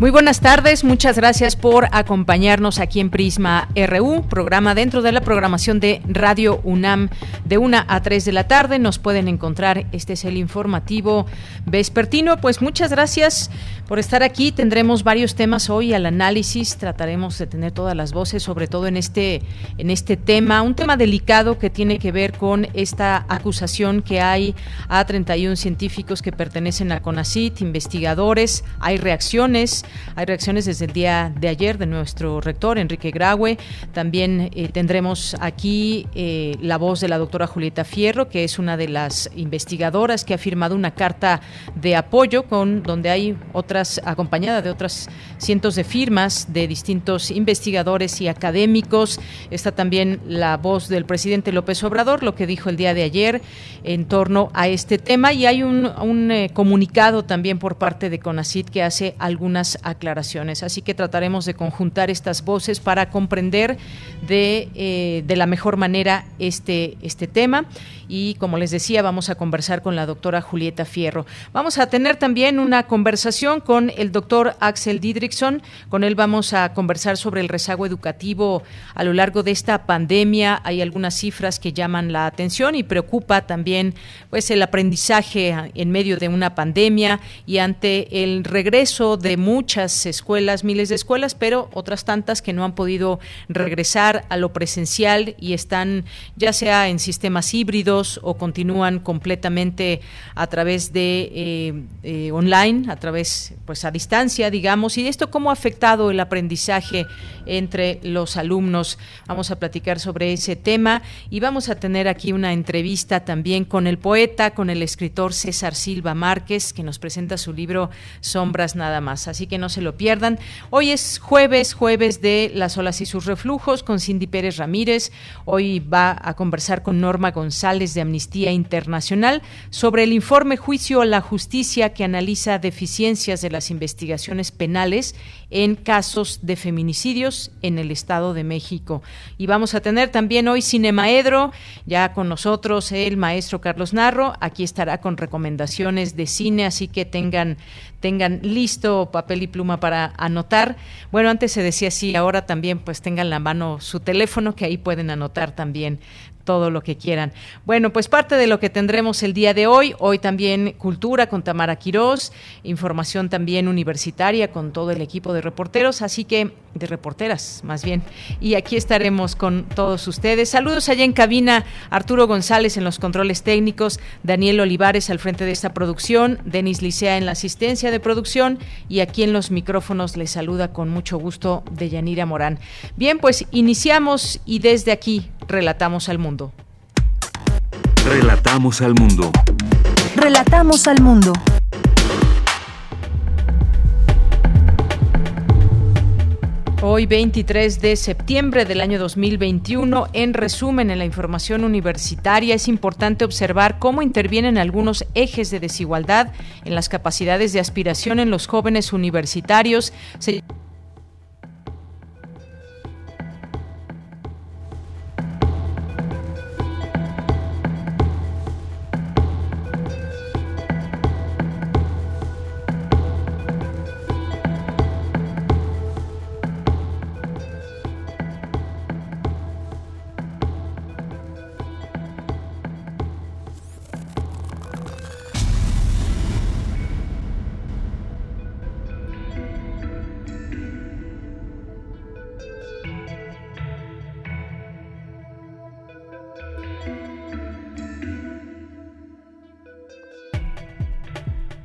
Muy buenas tardes, muchas gracias por acompañarnos aquí en Prisma RU, programa dentro de la programación de Radio UNAM de 1 a 3 de la tarde. Nos pueden encontrar, este es el informativo vespertino. Pues muchas gracias por estar aquí. Tendremos varios temas hoy al análisis, trataremos de tener todas las voces, sobre todo en este, en este tema, un tema delicado que tiene que ver con esta acusación que hay a 31 científicos que pertenecen a CONACIT, investigadores, hay reacciones hay reacciones desde el día de ayer de nuestro rector, Enrique Graue. También eh, tendremos aquí eh, la voz de la doctora Julieta Fierro, que es una de las investigadoras que ha firmado una carta de apoyo con donde hay otras, acompañada de otras cientos de firmas de distintos investigadores y académicos. Está también la voz del presidente López Obrador, lo que dijo el día de ayer en torno a este tema. Y hay un, eh, comunicado también por parte de CONACIT que hace algunas aclaraciones. Así que trataremos de conjuntar estas voces para comprender de, eh, de la mejor manera este, este tema. Y como les decía, vamos a conversar con la doctora Julieta Fierro. Vamos a tener también una conversación con el doctor Axel Didrickson. Con él vamos a conversar sobre el rezago educativo a lo largo de esta pandemia. Hay algunas cifras que llaman la atención y preocupa también pues el aprendizaje en medio de una pandemia y ante el regreso de muchas escuelas, miles de escuelas, pero otras tantas que no han podido regresar a lo presencial y están ya sea en sistemas híbridos o continúan completamente a través de eh, eh, online, a través, pues a distancia, digamos. Y esto cómo ha afectado el aprendizaje entre los alumnos. Vamos a platicar sobre ese tema y vamos a tener aquí una entrevista también con el poeta, con el escritor César Silva Márquez, que nos presenta su libro Sombras nada más. Así que no se lo pierdan. Hoy es jueves, jueves de las olas y sus reflujos con Cindy Pérez Ramírez. Hoy va a conversar con Norma González de Amnistía Internacional sobre el informe Juicio a la Justicia que analiza deficiencias de las investigaciones penales en casos de feminicidios en el Estado de México. Y vamos a tener también hoy Cinemaedro, ya con nosotros el maestro Carlos Narro. Aquí estará con recomendaciones de cine, así que tengan tengan listo papel y pluma para anotar. Bueno, antes se decía así, ahora también pues tengan la mano su teléfono que ahí pueden anotar también todo lo que quieran. Bueno, pues parte de lo que tendremos el día de hoy, hoy también cultura con Tamara Quirós, información también universitaria con todo el equipo de reporteros, así que de reporteras más bien. Y aquí estaremos con todos ustedes. Saludos allá en cabina, Arturo González en los controles técnicos, Daniel Olivares al frente de esta producción, Denis Licea en la asistencia de producción y aquí en los micrófonos les saluda con mucho gusto de Yanira Morán. Bien, pues iniciamos y desde aquí relatamos al mundo. Relatamos al mundo. Relatamos al mundo. Hoy 23 de septiembre del año 2021, en resumen en la información universitaria, es importante observar cómo intervienen algunos ejes de desigualdad en las capacidades de aspiración en los jóvenes universitarios.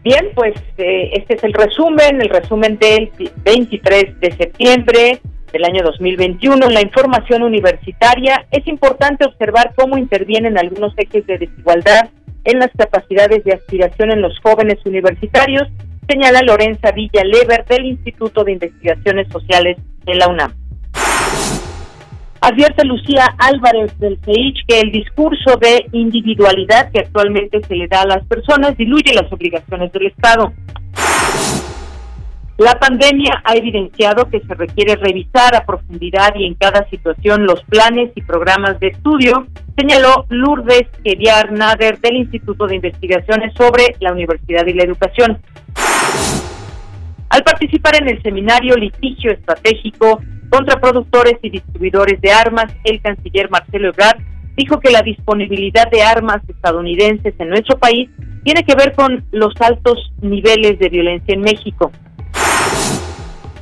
Bien, pues eh, este es el resumen, el resumen del 23 de septiembre del año 2021. En la información universitaria es importante observar cómo intervienen algunos ejes de desigualdad en las capacidades de aspiración en los jóvenes universitarios, señala Lorenza Villa Lever del Instituto de Investigaciones Sociales de la UNAM. Advierte Lucía Álvarez del CEICH que el discurso de individualidad que actualmente se le da a las personas diluye las obligaciones del Estado. La pandemia ha evidenciado que se requiere revisar a profundidad y en cada situación los planes y programas de estudio, señaló Lourdes Keviar Nader del Instituto de Investigaciones sobre la Universidad y la Educación. Al participar en el seminario Litigio Estratégico contra productores y distribuidores de armas, el canciller Marcelo Ebrard dijo que la disponibilidad de armas estadounidenses en nuestro país tiene que ver con los altos niveles de violencia en México.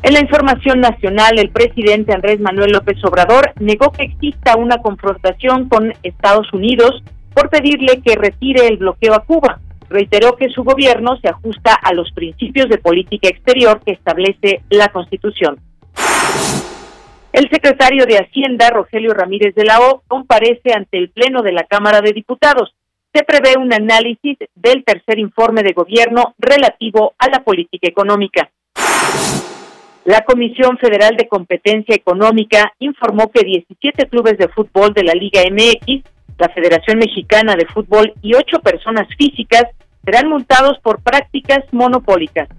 En la información nacional, el presidente Andrés Manuel López Obrador negó que exista una confrontación con Estados Unidos por pedirle que retire el bloqueo a Cuba. Reiteró que su gobierno se ajusta a los principios de política exterior que establece la Constitución. El secretario de Hacienda, Rogelio Ramírez de la O, comparece ante el Pleno de la Cámara de Diputados. Se prevé un análisis del tercer informe de gobierno relativo a la política económica. La Comisión Federal de Competencia Económica informó que 17 clubes de fútbol de la Liga MX, la Federación Mexicana de Fútbol y ocho personas físicas serán multados por prácticas monopólicas.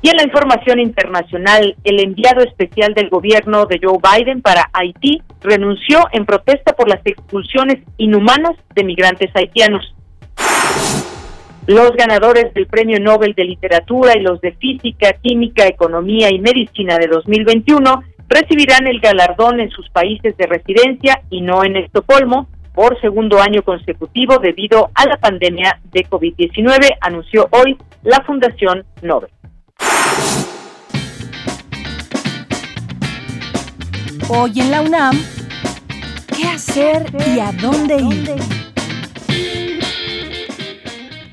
Y en la información internacional, el enviado especial del gobierno de Joe Biden para Haití renunció en protesta por las expulsiones inhumanas de migrantes haitianos. Los ganadores del Premio Nobel de Literatura y los de Física, Química, Economía y Medicina de 2021 recibirán el galardón en sus países de residencia y no en Estocolmo por segundo año consecutivo debido a la pandemia de COVID-19, anunció hoy la Fundación Nobel. Hoy en la UNAM, ¿qué hacer y a dónde ir?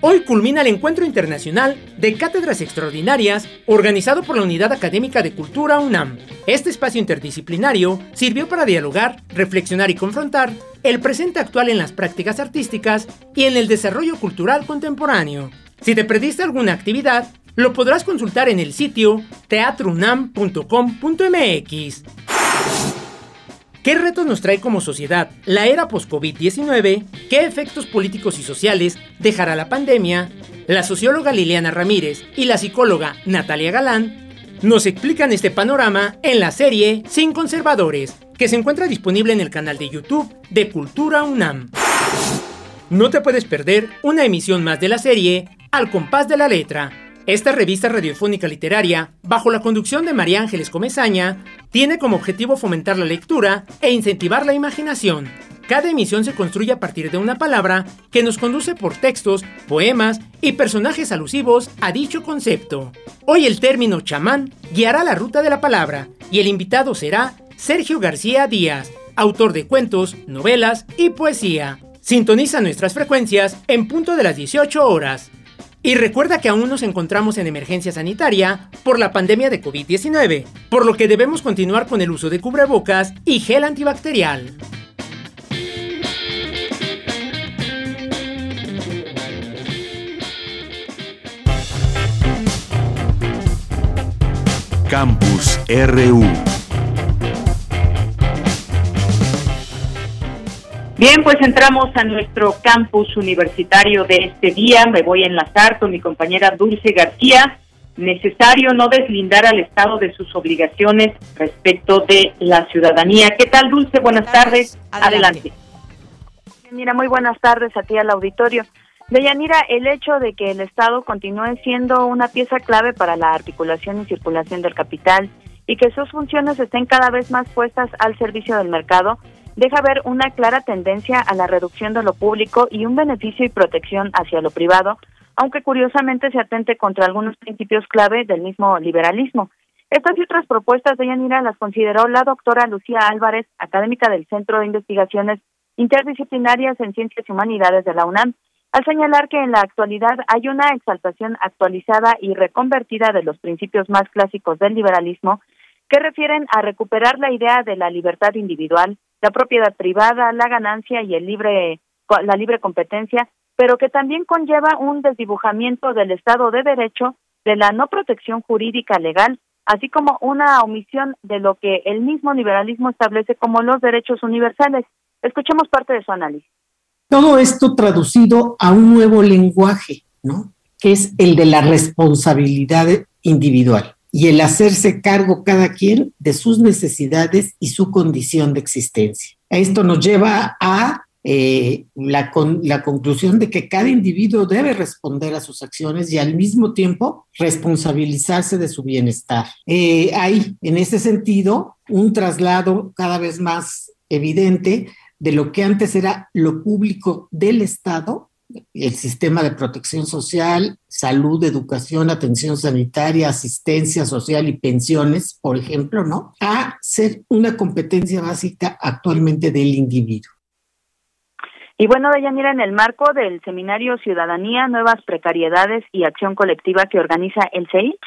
Hoy culmina el Encuentro Internacional de Cátedras Extraordinarias organizado por la Unidad Académica de Cultura UNAM. Este espacio interdisciplinario sirvió para dialogar, reflexionar y confrontar el presente actual en las prácticas artísticas y en el desarrollo cultural contemporáneo. Si te perdiste alguna actividad, lo podrás consultar en el sitio teatrounam.com.mx. ¿Qué retos nos trae como sociedad la era post-COVID-19? ¿Qué efectos políticos y sociales dejará la pandemia? La socióloga Liliana Ramírez y la psicóloga Natalia Galán nos explican este panorama en la serie Sin Conservadores, que se encuentra disponible en el canal de YouTube de Cultura UNAM. No te puedes perder una emisión más de la serie Al compás de la letra esta revista radiofónica literaria, bajo la conducción de María Ángeles Comezaña, tiene como objetivo fomentar la lectura e incentivar la imaginación. Cada emisión se construye a partir de una palabra que nos conduce por textos, poemas y personajes alusivos a dicho concepto. Hoy el término chamán guiará la ruta de la palabra y el invitado será Sergio García Díaz, autor de cuentos, novelas y poesía. Sintoniza nuestras frecuencias en punto de las 18 horas. Y recuerda que aún nos encontramos en emergencia sanitaria por la pandemia de COVID-19, por lo que debemos continuar con el uso de cubrebocas y gel antibacterial. Campus RU Bien, pues entramos a nuestro campus universitario de este día. Me voy a enlazar con mi compañera Dulce García. Necesario no deslindar al Estado de sus obligaciones respecto de la ciudadanía. ¿Qué tal, Dulce? Buenas tardes. Adelante. Mira, muy buenas tardes a ti al auditorio. Deyanira, el hecho de que el Estado continúe siendo una pieza clave para la articulación y circulación del capital y que sus funciones estén cada vez más puestas al servicio del mercado deja ver una clara tendencia a la reducción de lo público y un beneficio y protección hacia lo privado, aunque curiosamente se atente contra algunos principios clave del mismo liberalismo. Estas y otras propuestas de Yanira las consideró la doctora Lucía Álvarez, académica del Centro de Investigaciones Interdisciplinarias en Ciencias y Humanidades de la UNAM, al señalar que en la actualidad hay una exaltación actualizada y reconvertida de los principios más clásicos del liberalismo que refieren a recuperar la idea de la libertad individual, la propiedad privada, la ganancia y el libre la libre competencia, pero que también conlleva un desdibujamiento del Estado de Derecho, de la no protección jurídica legal, así como una omisión de lo que el mismo liberalismo establece como los derechos universales. Escuchemos parte de su análisis. Todo esto traducido a un nuevo lenguaje, ¿no? Que es el de la responsabilidad individual y el hacerse cargo cada quien de sus necesidades y su condición de existencia. Esto nos lleva a eh, la, la conclusión de que cada individuo debe responder a sus acciones y al mismo tiempo responsabilizarse de su bienestar. Eh, hay, en ese sentido, un traslado cada vez más evidente de lo que antes era lo público del Estado, el sistema de protección social, salud, educación, atención sanitaria, asistencia social y pensiones, por ejemplo, ¿no? A ser una competencia básica actualmente del individuo. Y bueno, Deyanira, en el marco del seminario Ciudadanía, Nuevas Precariedades y Acción Colectiva que organiza el CEIC,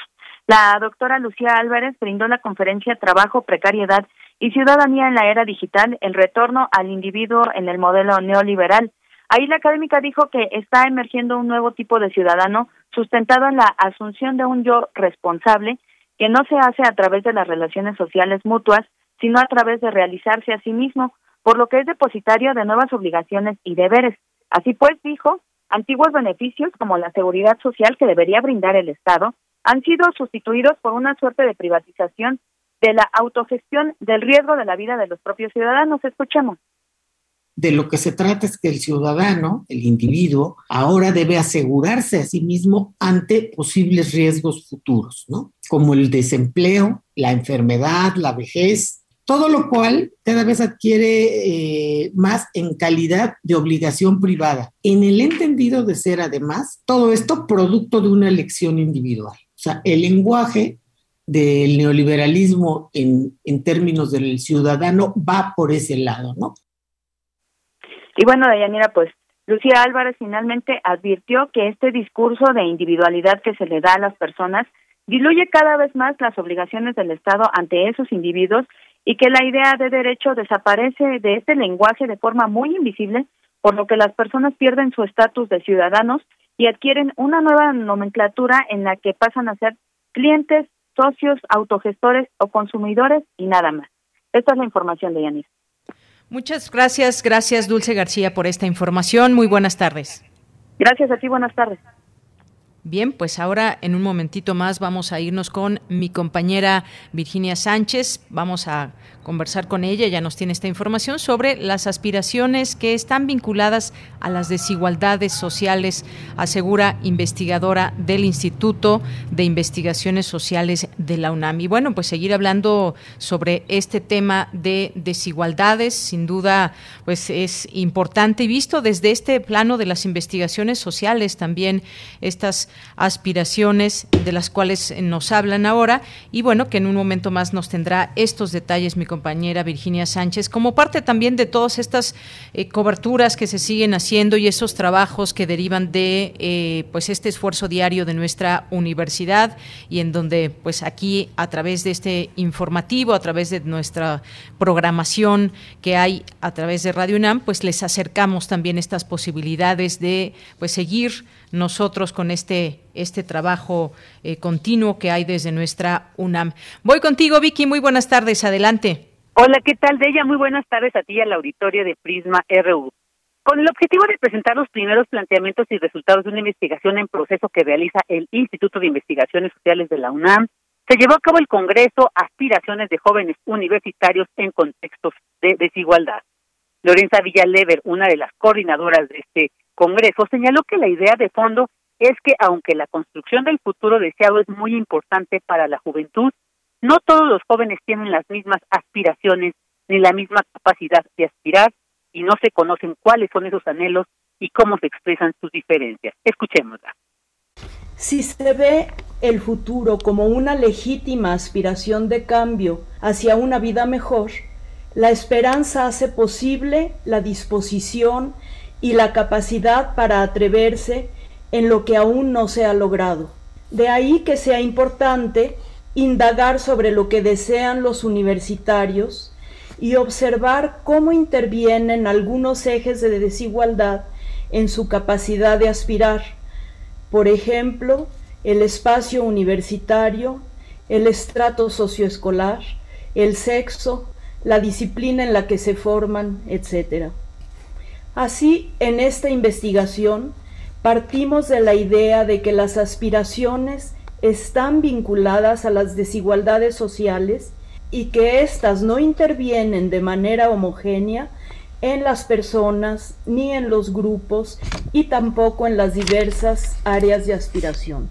la doctora Lucía Álvarez brindó la conferencia Trabajo, Precariedad y Ciudadanía en la Era Digital, el retorno al individuo en el modelo neoliberal. Ahí la académica dijo que está emergiendo un nuevo tipo de ciudadano sustentado en la asunción de un yo responsable que no se hace a través de las relaciones sociales mutuas, sino a través de realizarse a sí mismo, por lo que es depositario de nuevas obligaciones y deberes. Así pues, dijo, antiguos beneficios como la seguridad social que debería brindar el Estado han sido sustituidos por una suerte de privatización de la autogestión del riesgo de la vida de los propios ciudadanos. Escuchemos. De lo que se trata es que el ciudadano, el individuo, ahora debe asegurarse a sí mismo ante posibles riesgos futuros, ¿no? Como el desempleo, la enfermedad, la vejez, todo lo cual cada vez adquiere eh, más en calidad de obligación privada, en el entendido de ser además todo esto producto de una elección individual. O sea, el lenguaje del neoliberalismo en, en términos del ciudadano va por ese lado, ¿no? Y bueno, Dayanira, pues Lucía Álvarez finalmente advirtió que este discurso de individualidad que se le da a las personas diluye cada vez más las obligaciones del Estado ante esos individuos y que la idea de derecho desaparece de este lenguaje de forma muy invisible, por lo que las personas pierden su estatus de ciudadanos y adquieren una nueva nomenclatura en la que pasan a ser clientes, socios, autogestores o consumidores y nada más. Esta es la información de Yanis. Muchas gracias, gracias Dulce García por esta información. Muy buenas tardes. Gracias a ti, buenas tardes. Bien, pues ahora en un momentito más vamos a irnos con mi compañera Virginia Sánchez. Vamos a conversar con ella, ya nos tiene esta información sobre las aspiraciones que están vinculadas a las desigualdades sociales, asegura investigadora del Instituto de Investigaciones Sociales de la UNAM. Y bueno, pues seguir hablando sobre este tema de desigualdades, sin duda, pues es importante visto desde este plano de las investigaciones sociales también estas aspiraciones de las cuales nos hablan ahora. Y bueno, que en un momento más nos tendrá estos detalles mi compañera Virginia Sánchez, como parte también de todas estas eh, coberturas que se siguen haciendo y esos trabajos que derivan de eh, pues este esfuerzo diario de nuestra universidad y en donde pues aquí a través de este informativo, a través de nuestra programación que hay a través de Radio UNAM, pues les acercamos también estas posibilidades de pues seguir nosotros con este, este trabajo eh, continuo que hay desde nuestra UNAM. Voy contigo, Vicky, muy buenas tardes, adelante. Hola, ¿qué tal, de ella? Muy buenas tardes a ti y al auditorio de Prisma RU. Con el objetivo de presentar los primeros planteamientos y resultados de una investigación en proceso que realiza el Instituto de Investigaciones Sociales de la UNAM, se llevó a cabo el Congreso Aspiraciones de Jóvenes Universitarios en Contextos de Desigualdad. Lorenza Villalever, una de las coordinadoras de este Congreso, señaló que la idea de fondo es que aunque la construcción del futuro deseado es muy importante para la juventud, no todos los jóvenes tienen las mismas aspiraciones ni la misma capacidad de aspirar y no se conocen cuáles son esos anhelos y cómo se expresan sus diferencias. Escuchémosla. Si se ve el futuro como una legítima aspiración de cambio hacia una vida mejor, la esperanza hace posible la disposición y la capacidad para atreverse en lo que aún no se ha logrado. De ahí que sea importante indagar sobre lo que desean los universitarios y observar cómo intervienen algunos ejes de desigualdad en su capacidad de aspirar. Por ejemplo, el espacio universitario, el estrato socioescolar, el sexo, la disciplina en la que se forman, etc. Así, en esta investigación, partimos de la idea de que las aspiraciones están vinculadas a las desigualdades sociales y que éstas no intervienen de manera homogénea en las personas ni en los grupos y tampoco en las diversas áreas de aspiración.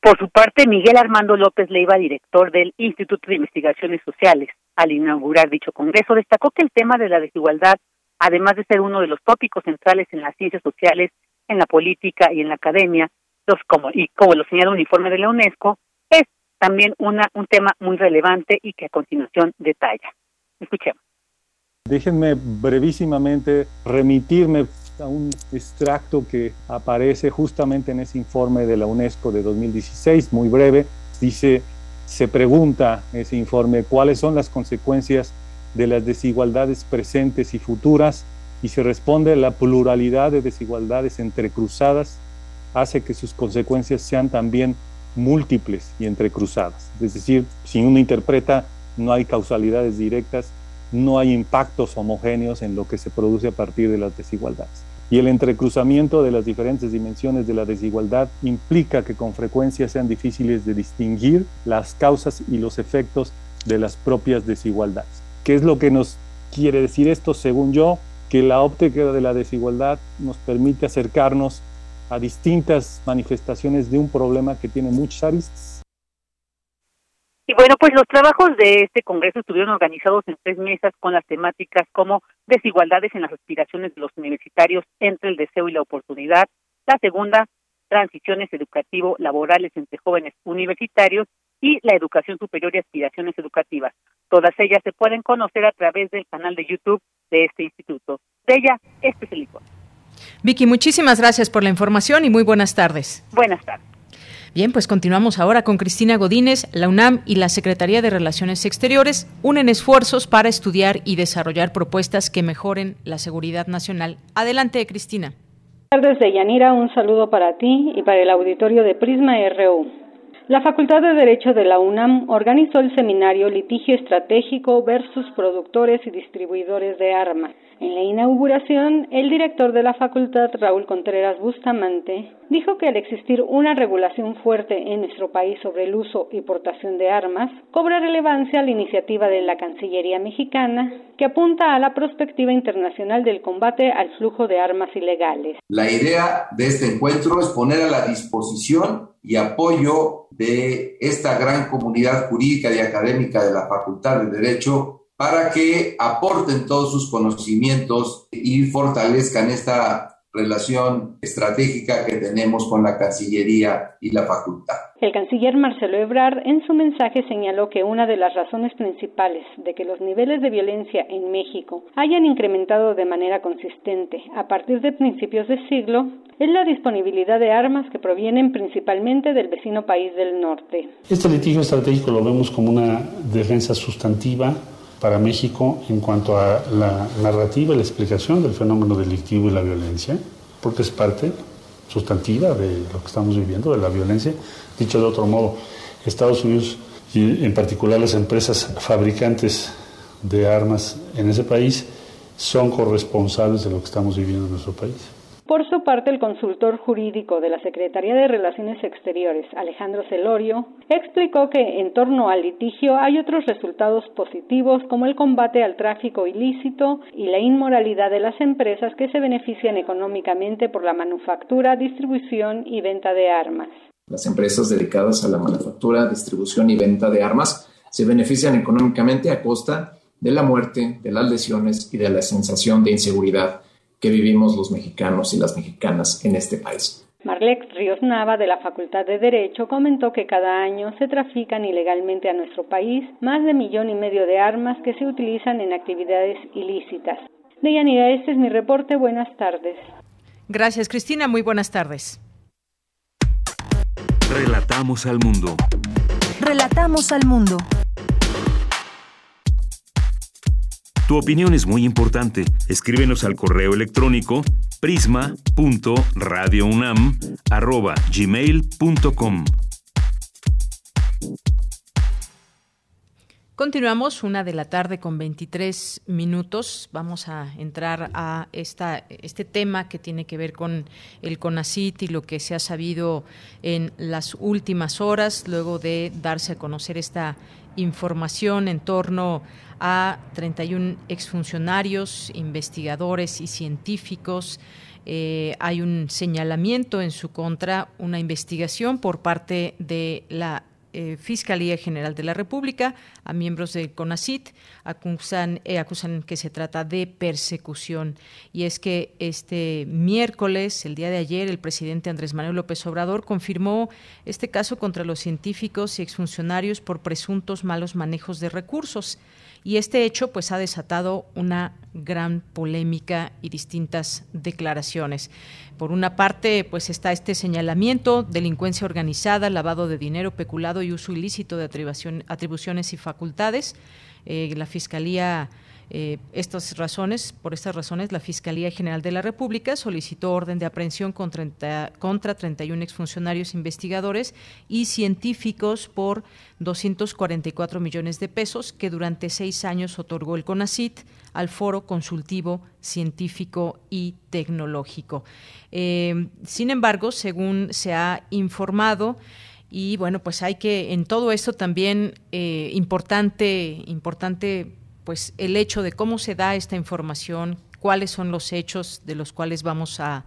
Por su parte, Miguel Armando López Leiva, director del Instituto de Investigaciones Sociales, al inaugurar dicho congreso, destacó que el tema de la desigualdad, además de ser uno de los tópicos centrales en las ciencias sociales, en la política y en la academia, los como y como lo señala un informe de la UNESCO, es también una un tema muy relevante y que a continuación detalla. Escuchemos. Déjenme brevísimamente remitirme a un extracto que aparece justamente en ese informe de la UNESCO de 2016, muy breve. Dice, se pregunta ese informe cuáles son las consecuencias de las desigualdades presentes y futuras y se responde la pluralidad de desigualdades entrecruzadas hace que sus consecuencias sean también múltiples y entrecruzadas. Es decir, si uno interpreta, no hay causalidades directas, no hay impactos homogéneos en lo que se produce a partir de las desigualdades. Y el entrecruzamiento de las diferentes dimensiones de la desigualdad implica que con frecuencia sean difíciles de distinguir las causas y los efectos de las propias desigualdades. ¿Qué es lo que nos quiere decir esto? Según yo, que la óptica de la desigualdad nos permite acercarnos a distintas manifestaciones de un problema que tiene muchas aristas. Y bueno, pues los trabajos de este Congreso estuvieron organizados en tres mesas con las temáticas como desigualdades en las aspiraciones de los universitarios entre el deseo y la oportunidad, la segunda, transiciones educativo-laborales entre jóvenes universitarios y la educación superior y aspiraciones educativas. Todas ellas se pueden conocer a través del canal de YouTube de este instituto. De ella, este es el informe. Vicky, muchísimas gracias por la información y muy buenas tardes. Buenas tardes. Bien, pues continuamos ahora con Cristina Godínez. La UNAM y la Secretaría de Relaciones Exteriores unen esfuerzos para estudiar y desarrollar propuestas que mejoren la seguridad nacional. Adelante, Cristina. Buenas tardes, Yanira. Un saludo para ti y para el auditorio de Prisma RU. La Facultad de Derecho de la UNAM organizó el seminario Litigio Estratégico versus Productores y Distribuidores de Armas. En la inauguración, el director de la facultad, Raúl Contreras Bustamante, dijo que al existir una regulación fuerte en nuestro país sobre el uso y portación de armas, cobra relevancia la iniciativa de la Cancillería mexicana, que apunta a la perspectiva internacional del combate al flujo de armas ilegales. La idea de este encuentro es poner a la disposición y apoyo de esta gran comunidad jurídica y académica de la Facultad de Derecho para que aporten todos sus conocimientos y fortalezcan esta relación estratégica que tenemos con la Cancillería y la facultad. El canciller Marcelo Ebrard en su mensaje señaló que una de las razones principales de que los niveles de violencia en México hayan incrementado de manera consistente a partir de principios de siglo es la disponibilidad de armas que provienen principalmente del vecino país del norte. Este litigio estratégico lo vemos como una defensa sustantiva para México en cuanto a la narrativa y la explicación del fenómeno delictivo y la violencia, porque es parte sustantiva de lo que estamos viviendo, de la violencia. Dicho de otro modo, Estados Unidos y en particular las empresas fabricantes de armas en ese país son corresponsables de lo que estamos viviendo en nuestro país. Por su parte, el consultor jurídico de la Secretaría de Relaciones Exteriores, Alejandro Celorio, explicó que en torno al litigio hay otros resultados positivos como el combate al tráfico ilícito y la inmoralidad de las empresas que se benefician económicamente por la manufactura, distribución y venta de armas. Las empresas dedicadas a la manufactura, distribución y venta de armas se benefician económicamente a costa de la muerte, de las lesiones y de la sensación de inseguridad que vivimos los mexicanos y las mexicanas en este país. Marlex Ríos Nava de la Facultad de Derecho comentó que cada año se trafican ilegalmente a nuestro país más de millón y medio de armas que se utilizan en actividades ilícitas. Deyanira, este es mi reporte. Buenas tardes. Gracias, Cristina. Muy buenas tardes. Relatamos al mundo. Relatamos al mundo. Tu opinión es muy importante. Escríbenos al correo electrónico prisma.radiounam@gmail.com. Continuamos una de la tarde con 23 minutos. Vamos a entrar a esta, este tema que tiene que ver con el CONACIT y lo que se ha sabido en las últimas horas, luego de darse a conocer esta información en torno a 31 exfuncionarios, investigadores y científicos. Eh, hay un señalamiento en su contra, una investigación por parte de la eh, Fiscalía General de la República, a miembros del CONACIT, acusan, eh, acusan que se trata de persecución. Y es que este miércoles, el día de ayer, el presidente Andrés Manuel López Obrador confirmó este caso contra los científicos y exfuncionarios por presuntos malos manejos de recursos y este hecho pues ha desatado una gran polémica y distintas declaraciones. Por una parte, pues está este señalamiento, delincuencia organizada, lavado de dinero, peculado y uso ilícito de atribuciones y facultades. Eh, la Fiscalía eh, estas razones, por estas razones, la Fiscalía General de la República solicitó orden de aprehensión contra, contra 31 exfuncionarios investigadores y científicos por 244 millones de pesos que durante seis años otorgó el CONACIT al Foro Consultivo Científico y Tecnológico. Eh, sin embargo, según se ha informado, y bueno, pues hay que en todo esto también eh, importante, importante pues el hecho de cómo se da esta información, cuáles son los hechos de los cuales vamos a,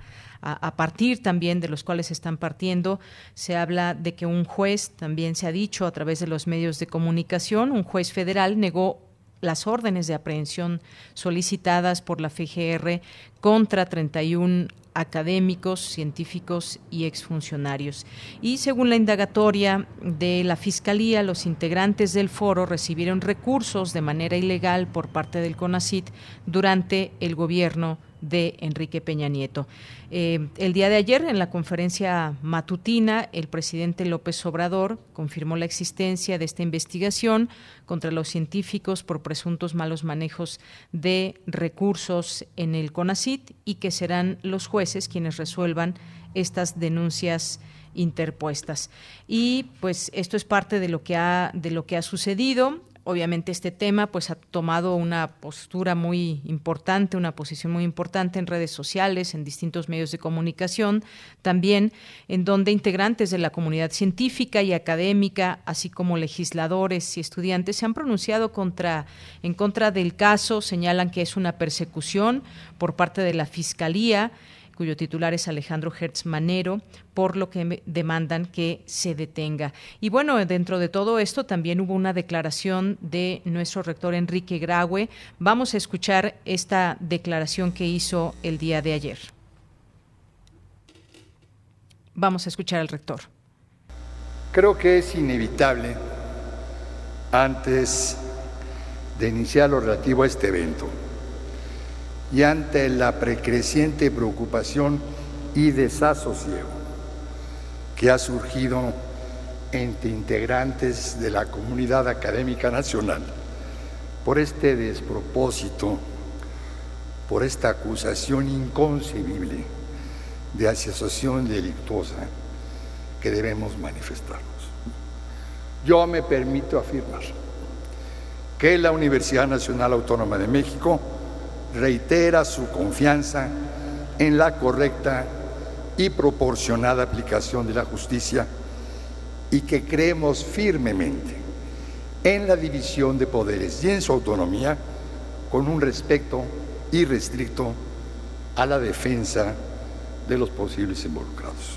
partir también de los cuales están partiendo. Se habla de que un juez, también se ha dicho a través de los medios de comunicación, un juez federal negó las órdenes de aprehensión solicitadas por la FGR contra 31 académicos, científicos y exfuncionarios. Y según la indagatoria de la Fiscalía, los integrantes del foro recibieron recursos de manera ilegal por parte del CONACIT durante el gobierno de Enrique Peña Nieto. Eh, el día de ayer, en la conferencia matutina, el presidente López Obrador confirmó la existencia de esta investigación contra los científicos por presuntos malos manejos de recursos en el CONACIT y que serán los jueces quienes resuelvan estas denuncias interpuestas. Y pues esto es parte de lo que ha de lo que ha sucedido obviamente este tema pues ha tomado una postura muy importante, una posición muy importante en redes sociales, en distintos medios de comunicación, también en donde integrantes de la comunidad científica y académica, así como legisladores y estudiantes se han pronunciado contra en contra del caso, señalan que es una persecución por parte de la Fiscalía cuyo titular es Alejandro Hertz Manero, por lo que demandan que se detenga. Y bueno, dentro de todo esto también hubo una declaración de nuestro rector Enrique Graue. Vamos a escuchar esta declaración que hizo el día de ayer. Vamos a escuchar al rector. Creo que es inevitable, antes de iniciar lo relativo a este evento, y ante la precreciente preocupación y desasosiego que ha surgido entre integrantes de la comunidad académica nacional por este despropósito, por esta acusación inconcebible de asociación delictuosa que debemos manifestarnos. Yo me permito afirmar que la Universidad Nacional Autónoma de México reitera su confianza en la correcta y proporcionada aplicación de la justicia y que creemos firmemente en la división de poderes y en su autonomía con un respeto irrestricto a la defensa de los posibles involucrados.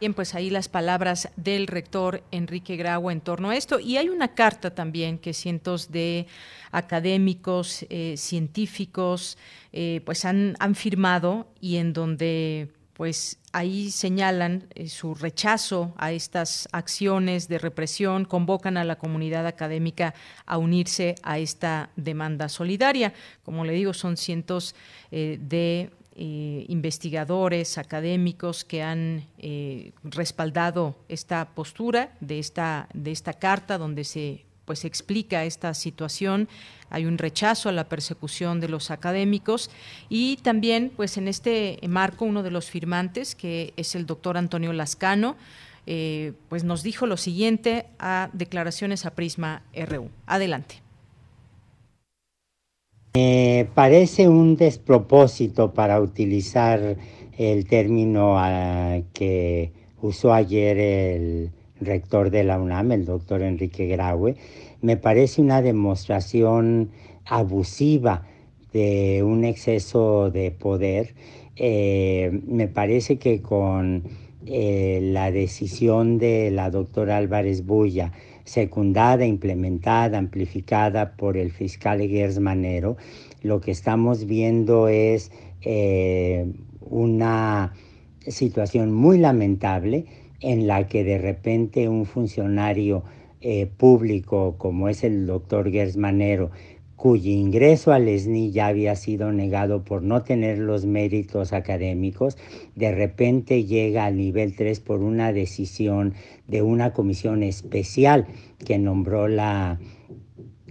Bien, pues ahí las palabras del rector Enrique Grau en torno a esto. Y hay una carta también que cientos de académicos, eh, científicos, eh, pues han, han firmado y en donde pues ahí señalan eh, su rechazo a estas acciones de represión, convocan a la comunidad académica a unirse a esta demanda solidaria. Como le digo, son cientos de eh, investigadores, académicos que han eh, respaldado esta postura de esta, de esta carta donde se pues explica esta situación. Hay un rechazo a la persecución de los académicos y también, pues en este marco, uno de los firmantes, que es el doctor Antonio Lascano, eh, pues nos dijo lo siguiente a declaraciones a Prisma RU. Adelante. Me parece un despropósito para utilizar el término ah, que usó ayer el rector de la UNAM, el doctor Enrique Graue, me parece una demostración abusiva de un exceso de poder. Eh, me parece que con eh, la decisión de la doctora Álvarez Bulla, secundada, implementada, amplificada por el fiscal Gers Manero, lo que estamos viendo es eh, una situación muy lamentable en la que de repente un funcionario eh, público como es el doctor Gersmanero, cuyo ingreso al ESNI ya había sido negado por no tener los méritos académicos, de repente llega al nivel 3 por una decisión de una comisión especial que nombró la,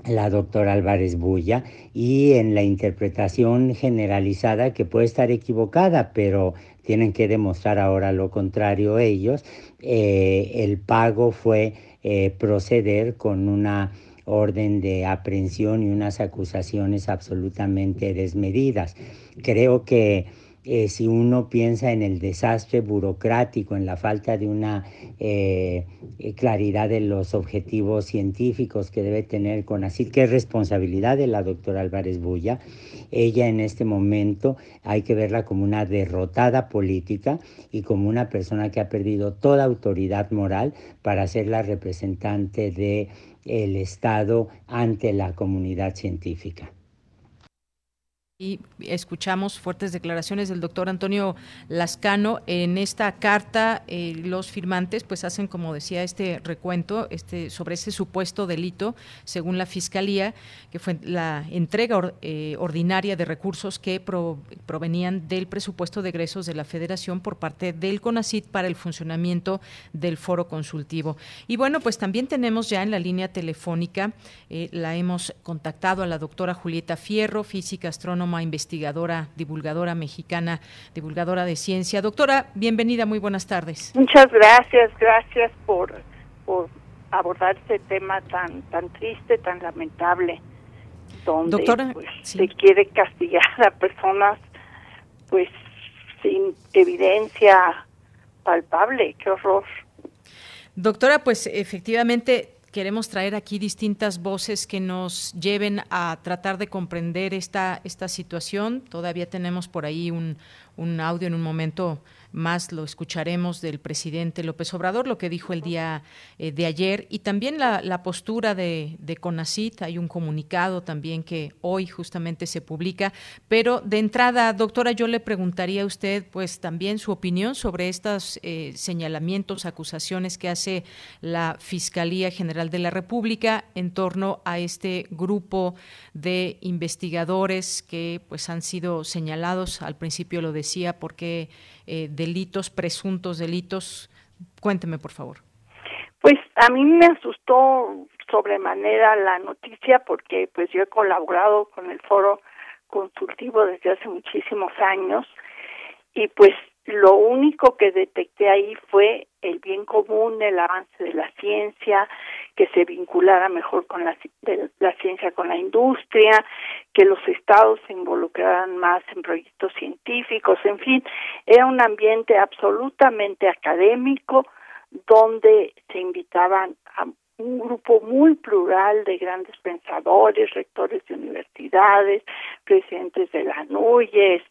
la doctora Álvarez Bulla y en la interpretación generalizada que puede estar equivocada, pero tienen que demostrar ahora lo contrario ellos, eh, el pago fue eh, proceder con una orden de aprehensión y unas acusaciones absolutamente desmedidas. Creo que eh, si uno piensa en el desastre burocrático, en la falta de una eh, eh, claridad de los objetivos científicos que debe tener con así que es responsabilidad de la doctora Álvarez Bulla, ella en este momento hay que verla como una derrotada política y como una persona que ha perdido toda autoridad moral para ser la representante del el Estado ante la comunidad científica. Y escuchamos fuertes declaraciones del doctor Antonio Lascano. En esta carta, eh, los firmantes pues hacen, como decía, este recuento este, sobre ese supuesto delito, según la Fiscalía, que fue la entrega eh, ordinaria de recursos que provenían del presupuesto de egresos de la Federación por parte del CONACIT para el funcionamiento del foro consultivo. Y bueno, pues también tenemos ya en la línea telefónica, eh, la hemos contactado a la doctora Julieta Fierro, física astrónoma investigadora, divulgadora mexicana, divulgadora de ciencia. Doctora, bienvenida, muy buenas tardes. Muchas gracias, gracias por, por abordar este tema tan, tan triste, tan lamentable, donde pues, se quiere castigar a personas pues sin evidencia palpable, qué horror. Doctora, pues efectivamente queremos traer aquí distintas voces que nos lleven a tratar de comprender esta, esta situación. Todavía tenemos por ahí un, un audio en un momento más lo escucharemos del presidente López Obrador, lo que dijo el día eh, de ayer, y también la, postura de, de, CONACIT. Hay un comunicado también que hoy justamente se publica. Pero de entrada, doctora, yo le preguntaría a usted, pues también su opinión sobre estos eh, señalamientos, acusaciones que hace la Fiscalía General de la República en torno a este grupo de investigadores que pues han sido señalados. Al principio lo decía porque eh, delitos, presuntos delitos. Cuénteme, por favor. Pues a mí me asustó sobremanera la noticia porque pues yo he colaborado con el foro consultivo desde hace muchísimos años y pues lo único que detecté ahí fue el bien común, el avance de la ciencia, que se vinculara mejor con la, la ciencia con la industria, que los estados se involucraran más en proyectos científicos, en fin, era un ambiente absolutamente académico donde se invitaban a un grupo muy plural de grandes pensadores, rectores de universidades, presidentes de la NUYES,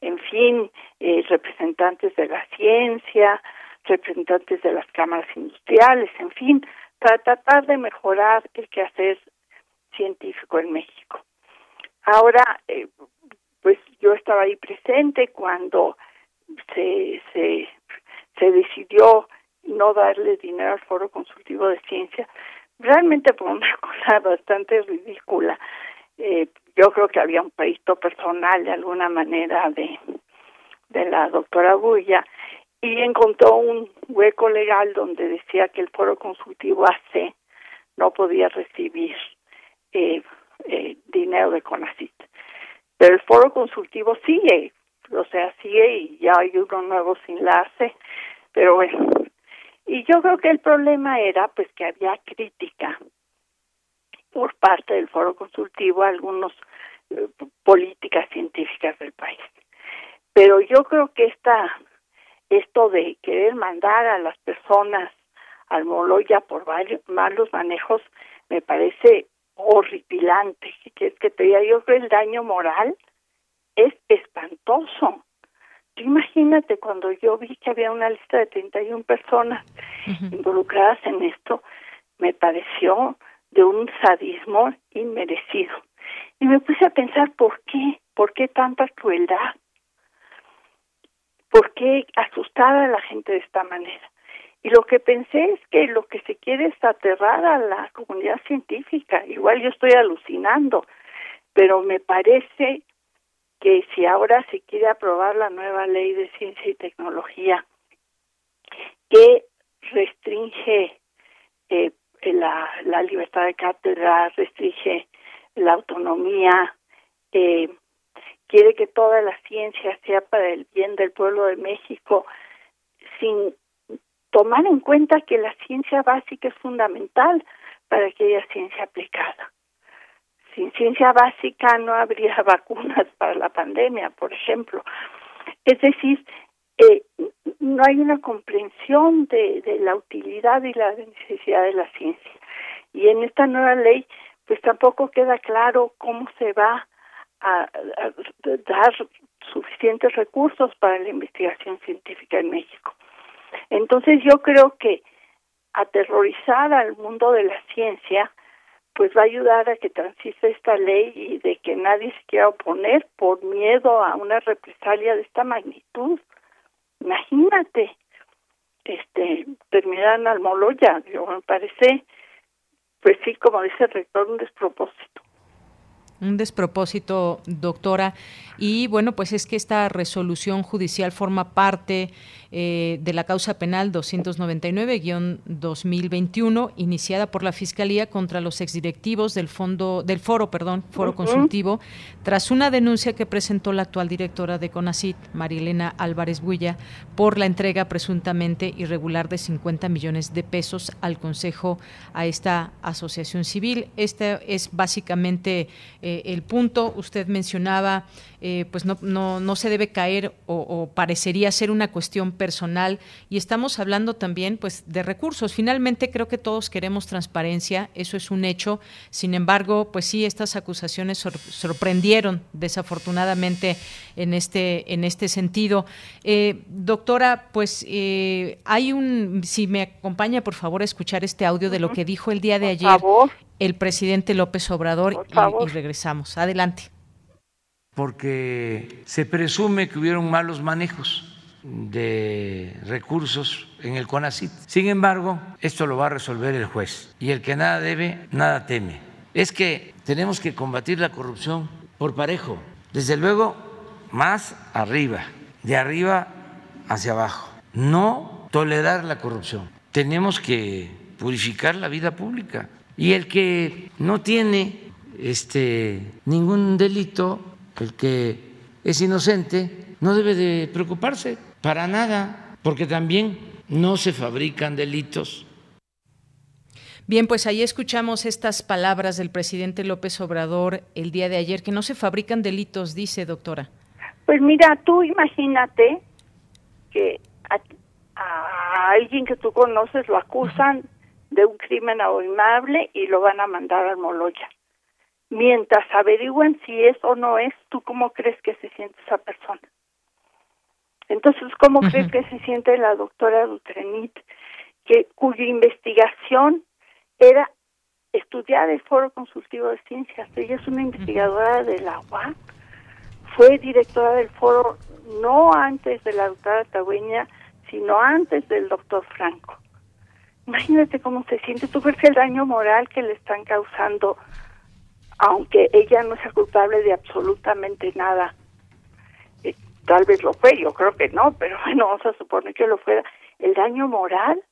en fin, eh, representantes de la ciencia, representantes de las cámaras industriales, en fin, para tratar de mejorar el quehacer científico en México. Ahora, eh, pues yo estaba ahí presente cuando se, se, decidió no darle dinero al Foro Consultivo de Ciencia, realmente por una cosa bastante ridícula. Eh, yo creo que había un pleito personal de alguna manera de de la doctora Bulla y encontró un hueco legal donde decía que el foro consultivo AC no podía recibir eh, eh, dinero de CONACIT. Pero el foro consultivo sigue, o sea, sigue y ya hay uno nuevo sin la AC, pero bueno. Y yo creo que el problema era pues que había crítica por parte del foro consultivo a algunas eh, políticas científicas del país. Pero yo creo que esta esto de querer mandar a las personas al Moloya por malos manejos me parece horripilante. Que es que te diga, yo creo que el daño moral es espantoso. imagínate cuando yo vi que había una lista de 31 personas involucradas en esto, me pareció de un sadismo inmerecido. Y me puse a pensar por qué, por qué tanta crueldad, por qué asustar a la gente de esta manera. Y lo que pensé es que lo que se quiere es aterrar a la comunidad científica. Igual yo estoy alucinando, pero me parece que si ahora se quiere aprobar la nueva ley de ciencia y tecnología que restringe eh, la, la libertad de cátedra, restringe la autonomía, eh, quiere que toda la ciencia sea para el bien del pueblo de México, sin tomar en cuenta que la ciencia básica es fundamental para que haya ciencia aplicada. Sin ciencia básica no habría vacunas para la pandemia, por ejemplo. Es decir, eh, no hay una comprensión de, de la utilidad y la necesidad de la ciencia. Y en esta nueva ley, pues tampoco queda claro cómo se va a, dar suficientes recursos para la investigación científica en México. Entonces yo creo que aterrorizar al mundo de la ciencia pues va a ayudar a que transite esta ley y de que nadie se quiera oponer por miedo a una represalia de esta magnitud. Imagínate, este, terminar al Moloya, yo me parece, pues sí, como dice el rector, un despropósito. Un despropósito, doctora. Y bueno, pues es que esta resolución judicial forma parte eh, de la causa penal 299-2021 iniciada por la Fiscalía contra los exdirectivos del fondo del foro, perdón, foro consultivo, tras una denuncia que presentó la actual directora de CONACIT, Marilena Álvarez Builla, por la entrega presuntamente irregular de 50 millones de pesos al Consejo a esta asociación civil. Este es básicamente eh, el punto. Usted mencionaba eh, pues no, no, no, se debe caer o, parecería ser una cuestión personal y estamos hablando también pues de recursos. Finalmente creo que todos queremos transparencia, eso es un hecho. Sin embargo, pues sí, estas acusaciones sorprendieron desafortunadamente en este, en este sentido. Eh, doctora, pues eh, hay un, si me acompaña por favor a escuchar este audio de lo que dijo el día de ayer el presidente López Obrador y regresamos. Adelante porque se presume que hubieron malos manejos de recursos en el CONACIT. Sin embargo, esto lo va a resolver el juez y el que nada debe, nada teme. Es que tenemos que combatir la corrupción por parejo, desde luego más arriba, de arriba hacia abajo. No tolerar la corrupción. Tenemos que purificar la vida pública. Y el que no tiene este, ningún delito el que es inocente no debe de preocuparse para nada, porque también no se fabrican delitos. Bien, pues ahí escuchamos estas palabras del presidente López Obrador el día de ayer, que no se fabrican delitos, dice doctora. Pues mira, tú imagínate que a, alguien que tú conoces lo acusan de un crimen abominable y lo van a mandar al Moloya mientras averigüen si es o no es, ¿tú cómo crees que se siente esa persona? Entonces, ¿cómo crees que se siente la doctora Dutrenit, que, cuya investigación era estudiar el Foro Consultivo de Ciencias? Ella es una investigadora de la UAC, fue directora del foro no antes de la doctora Tagüeña, sino antes del doctor Franco. Imagínate cómo se siente. ¿Tú crees el daño moral que le están causando aunque ella no sea culpable de absolutamente nada. Eh, tal vez lo fue, yo creo que no, pero bueno, vamos a suponer que lo fuera, el daño moral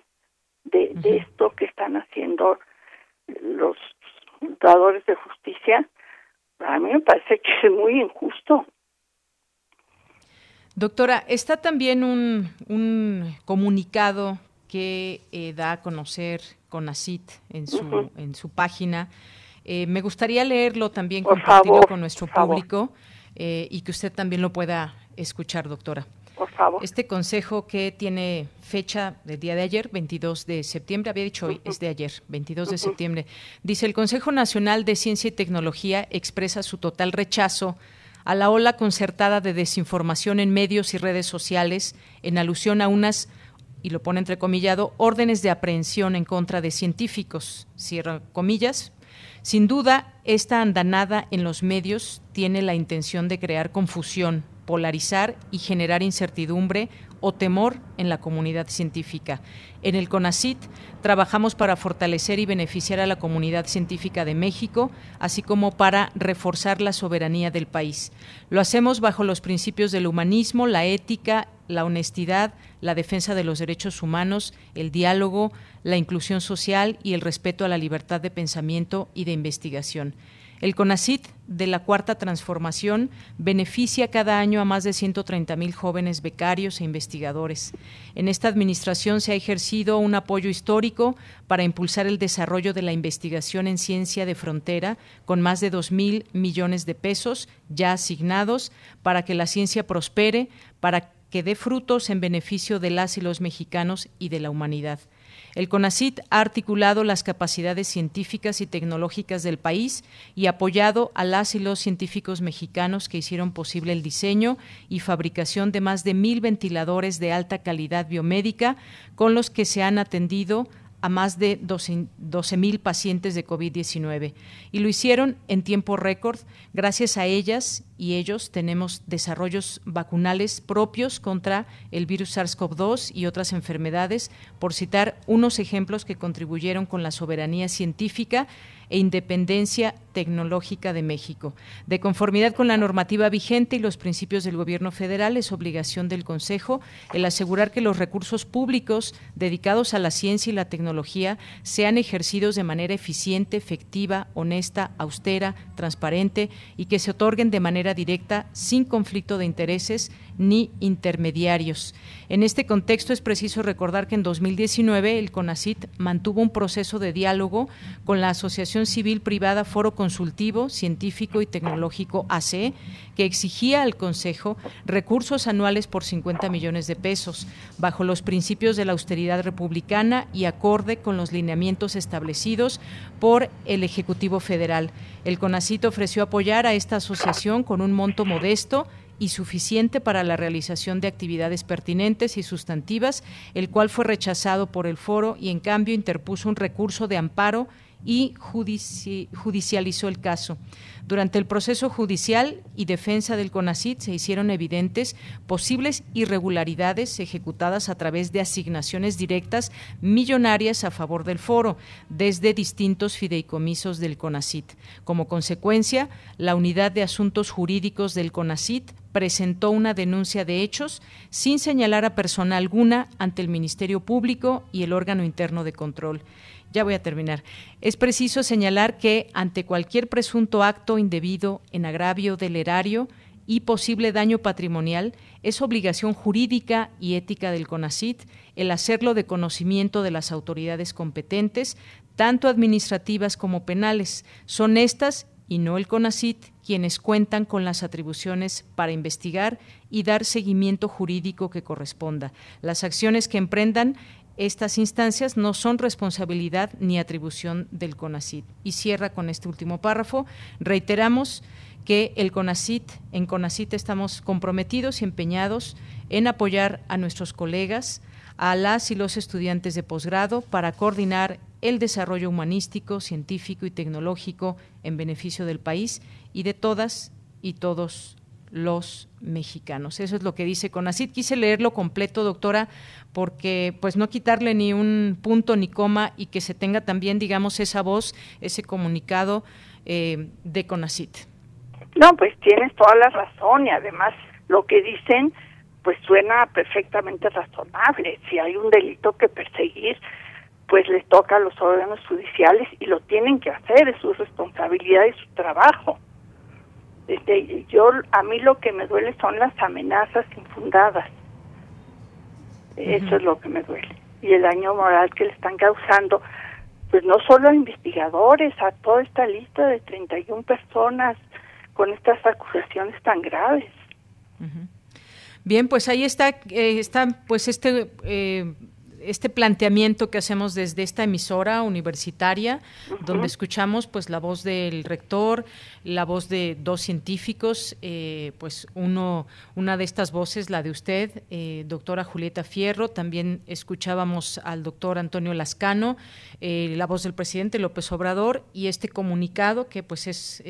de, de esto que están haciendo los dadores de justicia, a mí me parece que es muy injusto. Doctora, está también un, un comunicado que eh, da a conocer CONACIT en su, en su página. Eh, me gustaría leerlo también, compartirlo con nuestro público eh, y que usted también lo pueda escuchar, doctora. Por favor. Este consejo que tiene fecha del día de ayer, 22 de septiembre, había dicho hoy, es de ayer, 22 de septiembre, dice el Consejo Nacional de Ciencia y Tecnología expresa su total rechazo a la ola concertada de desinformación en medios y redes sociales en alusión a unas y lo pone entrecomillado, órdenes de aprehensión en contra de científicos, cierra comillas. Sin duda, esta andanada en los medios tiene la intención de crear confusión, polarizar y generar incertidumbre o temor en la comunidad científica. En el CONACIT trabajamos para fortalecer y beneficiar a la comunidad científica de México, así como para reforzar la soberanía del país. Lo hacemos bajo los principios del humanismo, la ética, la honestidad, la defensa de los derechos humanos, el diálogo, la inclusión social y el respeto a la libertad de pensamiento y de investigación. El CONACIT de la Cuarta Transformación beneficia cada año a más de 130 mil jóvenes becarios e investigadores. En esta administración se ha ejercido un apoyo histórico para impulsar el desarrollo de la investigación en ciencia de frontera, con más de 2 mil millones de pesos ya asignados para que la ciencia prospere, para que dé frutos en beneficio de las y los mexicanos y de la humanidad. El CONACIT ha articulado las capacidades científicas y tecnológicas del país y apoyado a las y los científicos mexicanos que hicieron posible el diseño y fabricación de más de mil ventiladores de alta calidad biomédica con los que se han atendido a más de 12 mil pacientes de COVID-19 y lo hicieron en tiempo récord. Gracias a ellas y ellos tenemos desarrollos vacunales propios contra el virus SARS-CoV-2 y otras enfermedades, por citar unos ejemplos que contribuyeron con la soberanía científica e independencia tecnológica de México. De conformidad con la normativa vigente y los principios del Gobierno federal, es obligación del Consejo el asegurar que los recursos públicos dedicados a la ciencia y la tecnología sean ejercidos de manera eficiente, efectiva, honesta, austera, transparente y que se otorguen de manera directa, sin conflicto de intereses ni intermediarios. En este contexto es preciso recordar que en 2019 el CONACIT mantuvo un proceso de diálogo con la Asociación Civil Privada Foro Consultivo, Científico y Tecnológico ACE, que exigía al Consejo recursos anuales por 50 millones de pesos, bajo los principios de la austeridad republicana y acorde con los lineamientos establecidos por el Ejecutivo Federal. El CONACIT ofreció apoyar a esta asociación con un monto modesto y suficiente para la realización de actividades pertinentes y sustantivas, el cual fue rechazado por el foro y en cambio interpuso un recurso de amparo y judicializó el caso. Durante el proceso judicial y defensa del CONACIT se hicieron evidentes posibles irregularidades ejecutadas a través de asignaciones directas millonarias a favor del foro desde distintos fideicomisos del CONACIT. Como consecuencia, la Unidad de Asuntos Jurídicos del CONACIT presentó una denuncia de hechos sin señalar a persona alguna ante el Ministerio Público y el órgano interno de control. Ya voy a terminar. Es preciso señalar que ante cualquier presunto acto indebido en agravio del erario y posible daño patrimonial, es obligación jurídica y ética del CONACIT el hacerlo de conocimiento de las autoridades competentes, tanto administrativas como penales. Son estas y no el CONACIT quienes cuentan con las atribuciones para investigar y dar seguimiento jurídico que corresponda. Las acciones que emprendan estas instancias no son responsabilidad ni atribución del CONACIT. Y cierra con este último párrafo. Reiteramos que el CONACIT, en CONACIT estamos comprometidos y empeñados en apoyar a nuestros colegas, a las y los estudiantes de posgrado para coordinar el desarrollo humanístico, científico y tecnológico en beneficio del país y de todas y todos los mexicanos. Eso es lo que dice CONACIT. Quise leerlo completo, doctora, porque pues no quitarle ni un punto ni coma y que se tenga también, digamos, esa voz, ese comunicado eh, de CONACIT. No, pues tienes toda la razón y además lo que dicen pues suena perfectamente razonable. Si hay un delito que perseguir, pues le toca a los órganos judiciales y lo tienen que hacer, es su responsabilidad y su trabajo. Este, yo a mí lo que me duele son las amenazas infundadas. Eso es lo que me duele. Y el daño moral que le están causando, pues no solo a investigadores, a toda esta lista de 31 personas con estas acusaciones tan graves. Bien, pues ahí está, eh, está pues este eh, este planteamiento que hacemos desde esta emisora universitaria, donde escuchamos pues la voz del rector, la voz de dos científicos, eh, pues uno, una de estas voces, la de usted, eh, doctora Julieta Fierro, también escuchábamos al doctor Antonio Lascano, eh, la voz del presidente López Obrador y este comunicado que pues es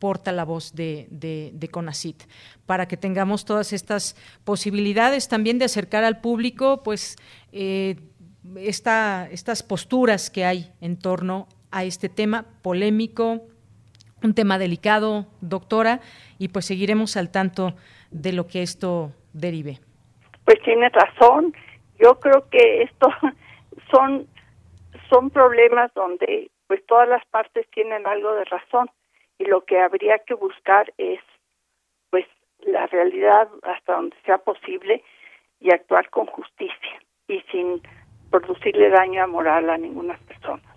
porta la voz de, de, CONACIT, para que tengamos todas estas posibilidades también de acercar al público, pues, eh, estas posturas que hay en torno a este tema polémico, un tema delicado, doctora, y pues seguiremos al tanto de lo que esto derive. Pues tiene razón. Yo creo que esto son son problemas donde pues todas las partes tienen algo de razón y lo que habría que buscar es pues la realidad hasta donde sea posible y actuar con justicia y sin producirle daño moral a ninguna persona.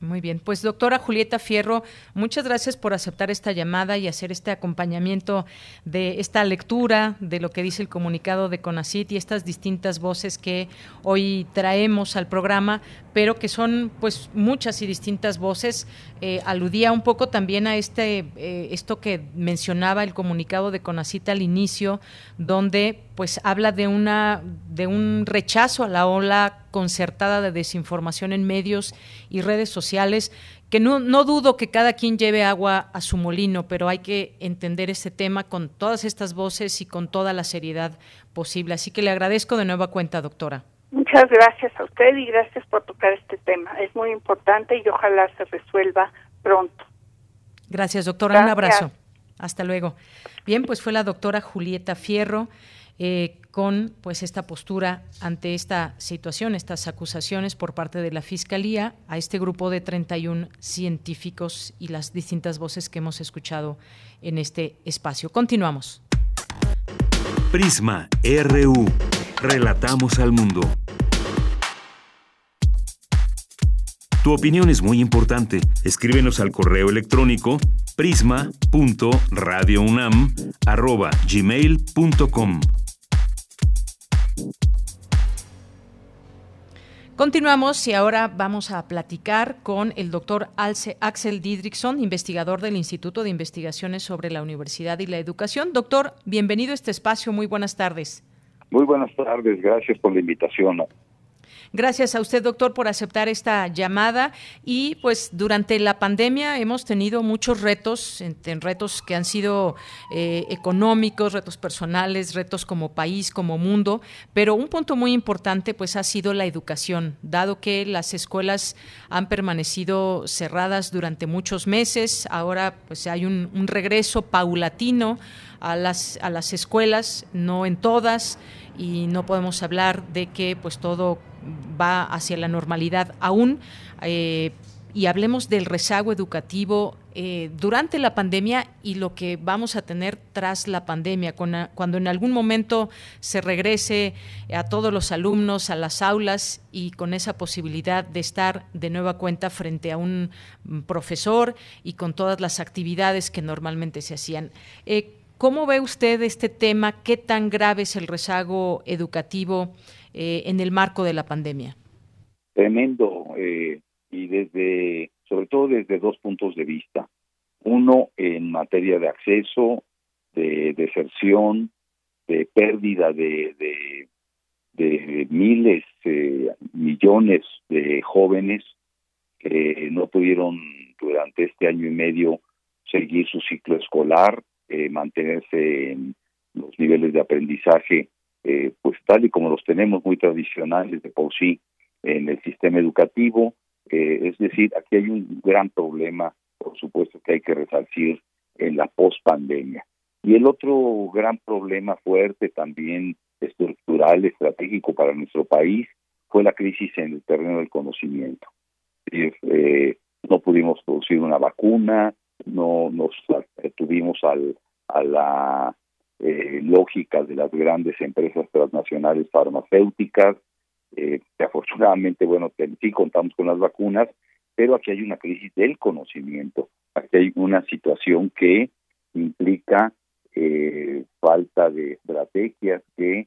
Muy bien, pues doctora Julieta Fierro, muchas gracias por aceptar esta llamada y hacer este acompañamiento de esta lectura de lo que dice el comunicado de CONACIT y estas distintas voces que hoy traemos al programa, pero que son pues muchas y distintas voces. Eh, aludía un poco también a este eh, esto que mencionaba el comunicado de CONACIT al inicio, donde pues habla de una de un rechazo a la ola concertada de desinformación en medios y redes sociales que no, no dudo que cada quien lleve agua a su molino, pero hay que entender este tema con todas estas voces y con toda la seriedad posible. Así que le agradezco de nueva cuenta, doctora. Muchas gracias a usted y gracias por tocar este tema. Es muy importante y ojalá se resuelva pronto. Gracias, doctora. Un abrazo. Hasta luego. Bien, pues fue la doctora Julieta Fierro. Eh, con pues esta postura ante esta situación, estas acusaciones por parte de la Fiscalía a este grupo de 31 científicos y las distintas voces que hemos escuchado en este espacio. Continuamos. Prisma RU. Relatamos al mundo. Tu opinión es muy importante. Escríbenos al correo electrónico prisma.radiounam@gmail.com. Continuamos y ahora vamos a platicar con el doctor Axel Didrikson, investigador del Instituto de Investigaciones sobre la Universidad y la Educación. Doctor, bienvenido a este espacio. Muy buenas tardes. Muy buenas tardes. Gracias por la invitación. Gracias a usted, doctor, por aceptar esta llamada. Y pues durante la pandemia hemos tenido muchos retos, en, retos que han sido eh, económicos, retos personales, retos como país, como mundo, pero un punto muy importante pues ha sido la educación, dado que las escuelas han permanecido cerradas durante muchos meses, ahora pues hay un, un regreso paulatino a las, a las escuelas, no en todas, y no podemos hablar de que pues todo va hacia la normalidad aún. Eh, y hablemos del rezago educativo eh, durante la pandemia y lo que vamos a tener tras la pandemia, cuando en algún momento se regrese a todos los alumnos a las aulas y con esa posibilidad de estar de nueva cuenta frente a un profesor y con todas las actividades que normalmente se hacían. Eh, ¿Cómo ve usted este tema? ¿Qué tan grave es el rezago educativo? Eh, en el marco de la pandemia? Tremendo, eh, y desde, sobre todo desde dos puntos de vista. Uno, en materia de acceso, de deserción, de pérdida de, miles, eh, millones de jóvenes que no pudieron durante este año y medio seguir su ciclo escolar, mantenerse en los niveles de aprendizaje eh, pues tal y como los tenemos muy tradicionales de por sí en el sistema educativo. Eh, es decir, aquí hay un gran problema, por supuesto, que hay que resarcir en la pospandemia. Y el otro gran problema fuerte también estructural, estratégico para nuestro país, fue la crisis en el terreno del conocimiento. Eh, no pudimos producir una vacuna, no nos tuvimos al, a la eh, lógica de las grandes empresas transnacionales farmacéuticas, eh, que afortunadamente, bueno, sí contamos con las vacunas, pero aquí hay una crisis del conocimiento, aquí hay una situación que implica eh, falta de estrategias que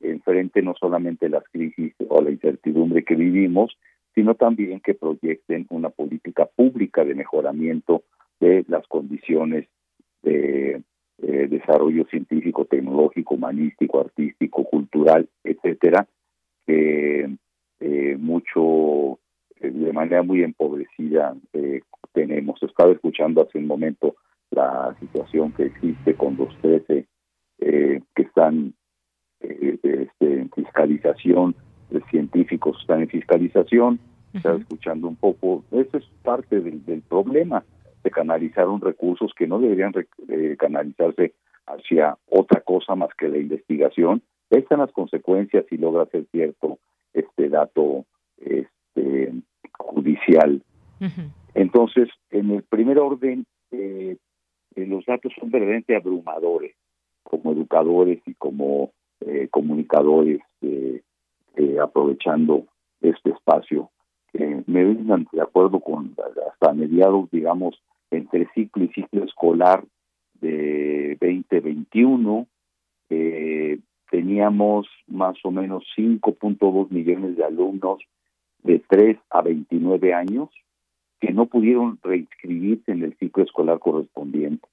enfrenten no solamente las crisis o la incertidumbre que vivimos, sino también que proyecten una política pública de mejoramiento de las condiciones de eh, desarrollo científico, tecnológico, humanístico, artístico, cultural, etcétera, que eh, mucho, eh, de manera muy empobrecida tenemos. Estaba escuchando hace un momento la situación que existe con los 13 que están este, en fiscalización, los científicos están en fiscalización, estaba escuchando un poco, eso es parte del, del problema de canalizaron recursos que no deberían eh, canalizarse hacia otra cosa más que la investigación. Están las consecuencias si logra ser cierto este dato este, judicial. Entonces, en el primer orden, eh, eh, los datos son verdaderamente abrumadores, como educadores y como comunicadores, aprovechando este espacio. me vengan de acuerdo con hasta mediados, digamos, entre ciclo y ciclo escolar de 2021 eh, teníamos más o menos 5.2 millones de alumnos de 3 a 29 años que no pudieron reinscribirse en el ciclo escolar correspondiente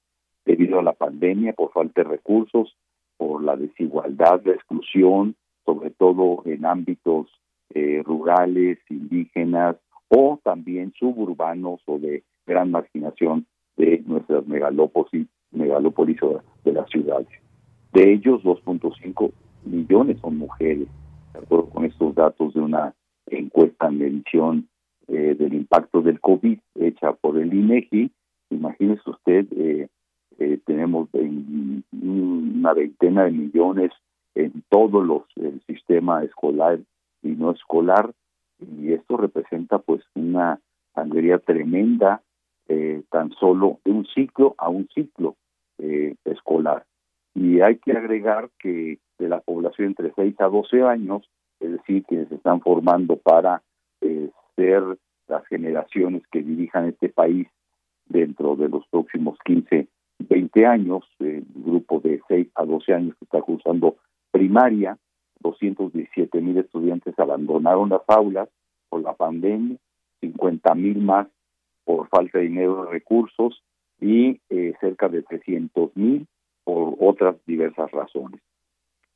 debido a la pandemia, por falta de recursos, por la desigualdad, la exclusión, sobre todo en ámbitos eh, rurales, indígenas o también suburbanos o de gran marginación de nuestras megalópolis, megalópolis de las ciudades. De ellos, 2.5 millones son mujeres, de acuerdo con estos datos de una encuesta en medición eh, del impacto del COVID hecha por el INEGI. Imagínese usted, eh, eh, tenemos una veintena de millones en todo los, el sistema escolar y no escolar, y esto representa pues una sangría tremenda eh, tan solo de un ciclo a un ciclo eh, escolar. Y hay que agregar que de la población entre 6 a 12 años, es decir, quienes se están formando para eh, ser las generaciones que dirijan este país dentro de los próximos 15, 20 años, el grupo de 6 a 12 años que está cursando primaria, 217 mil estudiantes abandonaron las aulas por la pandemia, 50 mil más por falta de dinero y recursos y eh, cerca de 300 mil por otras diversas razones.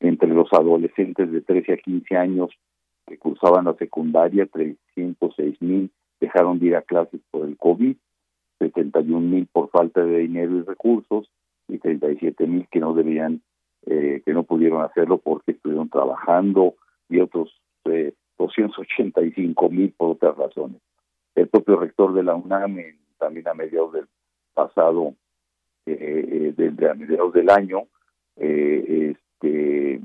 Entre los adolescentes de 13 a 15 años que cursaban la secundaria, 306 mil dejaron de ir a clases por el COVID, 71 mil por falta de dinero y recursos y 37 mil que no debían, eh, que no pudieron hacerlo porque estuvieron trabajando y otros eh, 285 mil por otras razones el propio rector de la UNAM también a mediados del pasado, eh, eh a mediados del año, eh, este,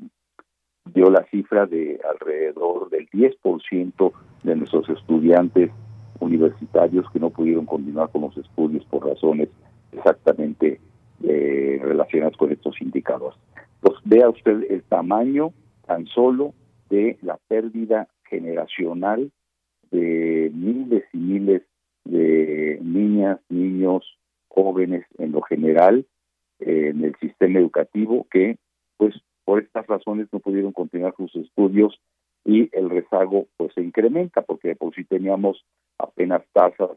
dio la cifra de alrededor del 10% de nuestros estudiantes universitarios que no pudieron continuar con los estudios por razones exactamente eh, relacionadas con estos indicadores. Pues vea usted el tamaño tan solo de la pérdida generacional de miles y miles de niñas, niños, jóvenes en lo general eh, en el sistema educativo que pues por estas razones no pudieron continuar sus estudios y el rezago pues se incrementa porque por si teníamos apenas tasas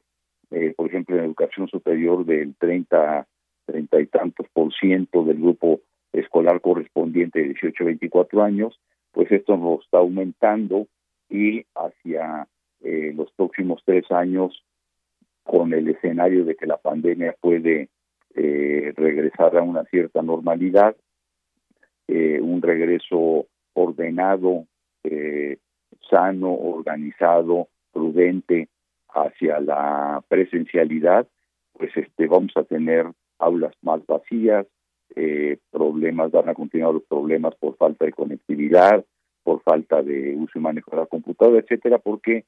eh, por ejemplo en educación superior del 30 30 y tantos por ciento del grupo escolar correspondiente de 18 a 24 años pues esto nos está aumentando y hacia eh, los próximos tres años con el escenario de que la pandemia puede eh, regresar a una cierta normalidad, eh, un regreso ordenado, eh, sano, organizado, prudente hacia la presencialidad, pues este vamos a tener aulas más vacías, eh, problemas, van a continuar los problemas por falta de conectividad, por falta de uso y manejo de la computadora, etcétera, porque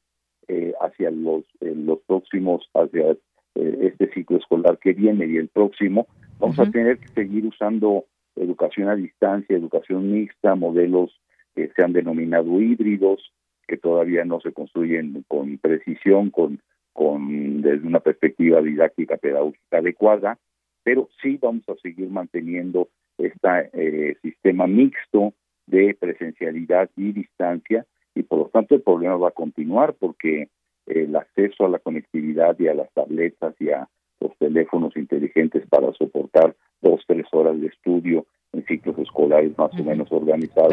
eh, hacia los, los próximos, hacia este ciclo escolar que viene y el próximo, vamos a tener que seguir usando educación a distancia, educación mixta, modelos que se han denominado híbridos, que todavía no se construyen con precisión, con, con desde una perspectiva didáctica pedagógica adecuada, pero sí vamos a seguir manteniendo este sistema mixto de presencialidad y distancia y por lo tanto el problema va a continuar porque el acceso a la conectividad y a las tabletas y a los teléfonos inteligentes para soportar dos, tres horas de estudio en ciclos escolares más o menos organizados,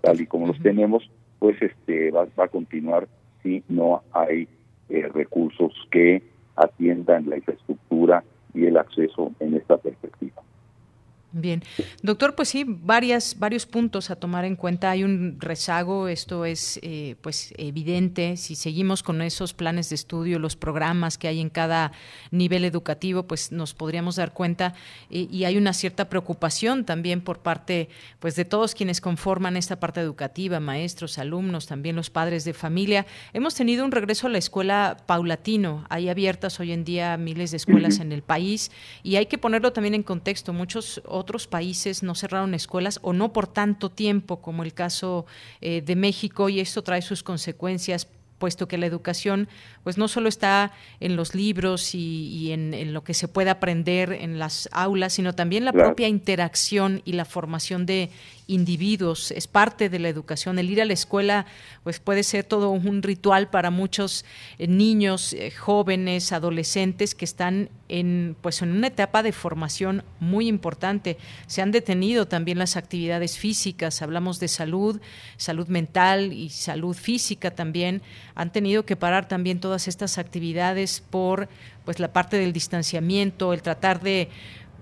tal y como los tenemos, pues este va, a continuar si no hay eh, recursos que atiendan la infraestructura y el acceso en esta perspectiva. Bien, doctor, pues sí, varias, varios puntos a tomar en cuenta. Hay un rezago, esto es eh, pues evidente. Si seguimos con esos planes de estudio, los programas que hay en cada nivel educativo, pues nos podríamos dar cuenta y hay una cierta preocupación también por parte pues de todos quienes conforman esta parte educativa, maestros, alumnos, también los padres de familia. Hemos tenido un regreso a la escuela paulatino. Hay abiertas hoy en día miles de escuelas en el país y hay que ponerlo también en contexto. Muchos otros países no cerraron escuelas o no por tanto tiempo como el caso eh, de México y esto trae sus consecuencias puesto que la educación pues no solo está en los libros y, en, lo que se puede aprender en las aulas, sino también la propia interacción y la formación de individuos, es parte de la educación. El ir a la escuela pues puede ser todo un ritual para muchos eh, niños, eh, jóvenes, adolescentes que están en pues en una etapa de formación muy importante. Se han detenido también las actividades físicas, hablamos de salud, salud mental y salud física también. Han tenido que parar también todas estas actividades por pues la parte del distanciamiento, el tratar de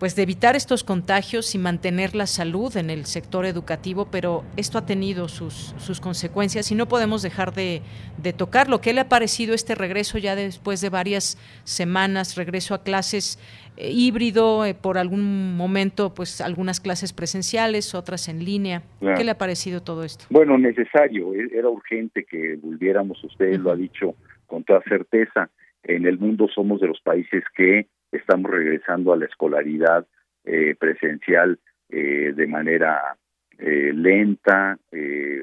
pues de evitar estos contagios y mantener la salud en el sector educativo, pero esto ha tenido sus, sus consecuencias y no podemos dejar de, de tocarlo. ¿Qué le ha parecido este regreso ya después de varias semanas, regreso a clases eh, híbrido, eh, por algún momento, pues algunas clases presenciales, otras en línea? ¿Qué le ha parecido todo esto? Bueno, necesario, e-, era urgente que volviéramos, usted lo ha dicho con toda certeza, en el mundo somos de los países que estamos regresando a la escolaridad eh, presencial de manera lenta,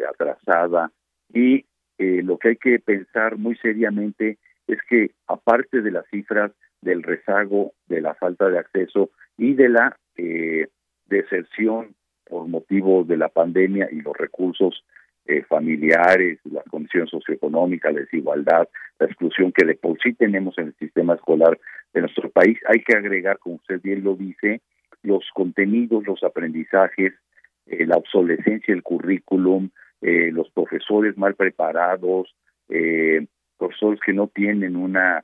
atrasada, y lo que hay que pensar muy seriamente es que aparte de las cifras del rezago, de la falta de acceso y de la deserción por motivo de la pandemia y los recursos familiares, la condición socioeconómica, la desigualdad, la exclusión que de por sí tenemos en el sistema escolar de nuestro país. Hay que agregar, como usted bien lo dice, los contenidos, los aprendizajes, eh, la obsolescencia del currículum, eh, los profesores mal preparados, eh, profesores que no tienen una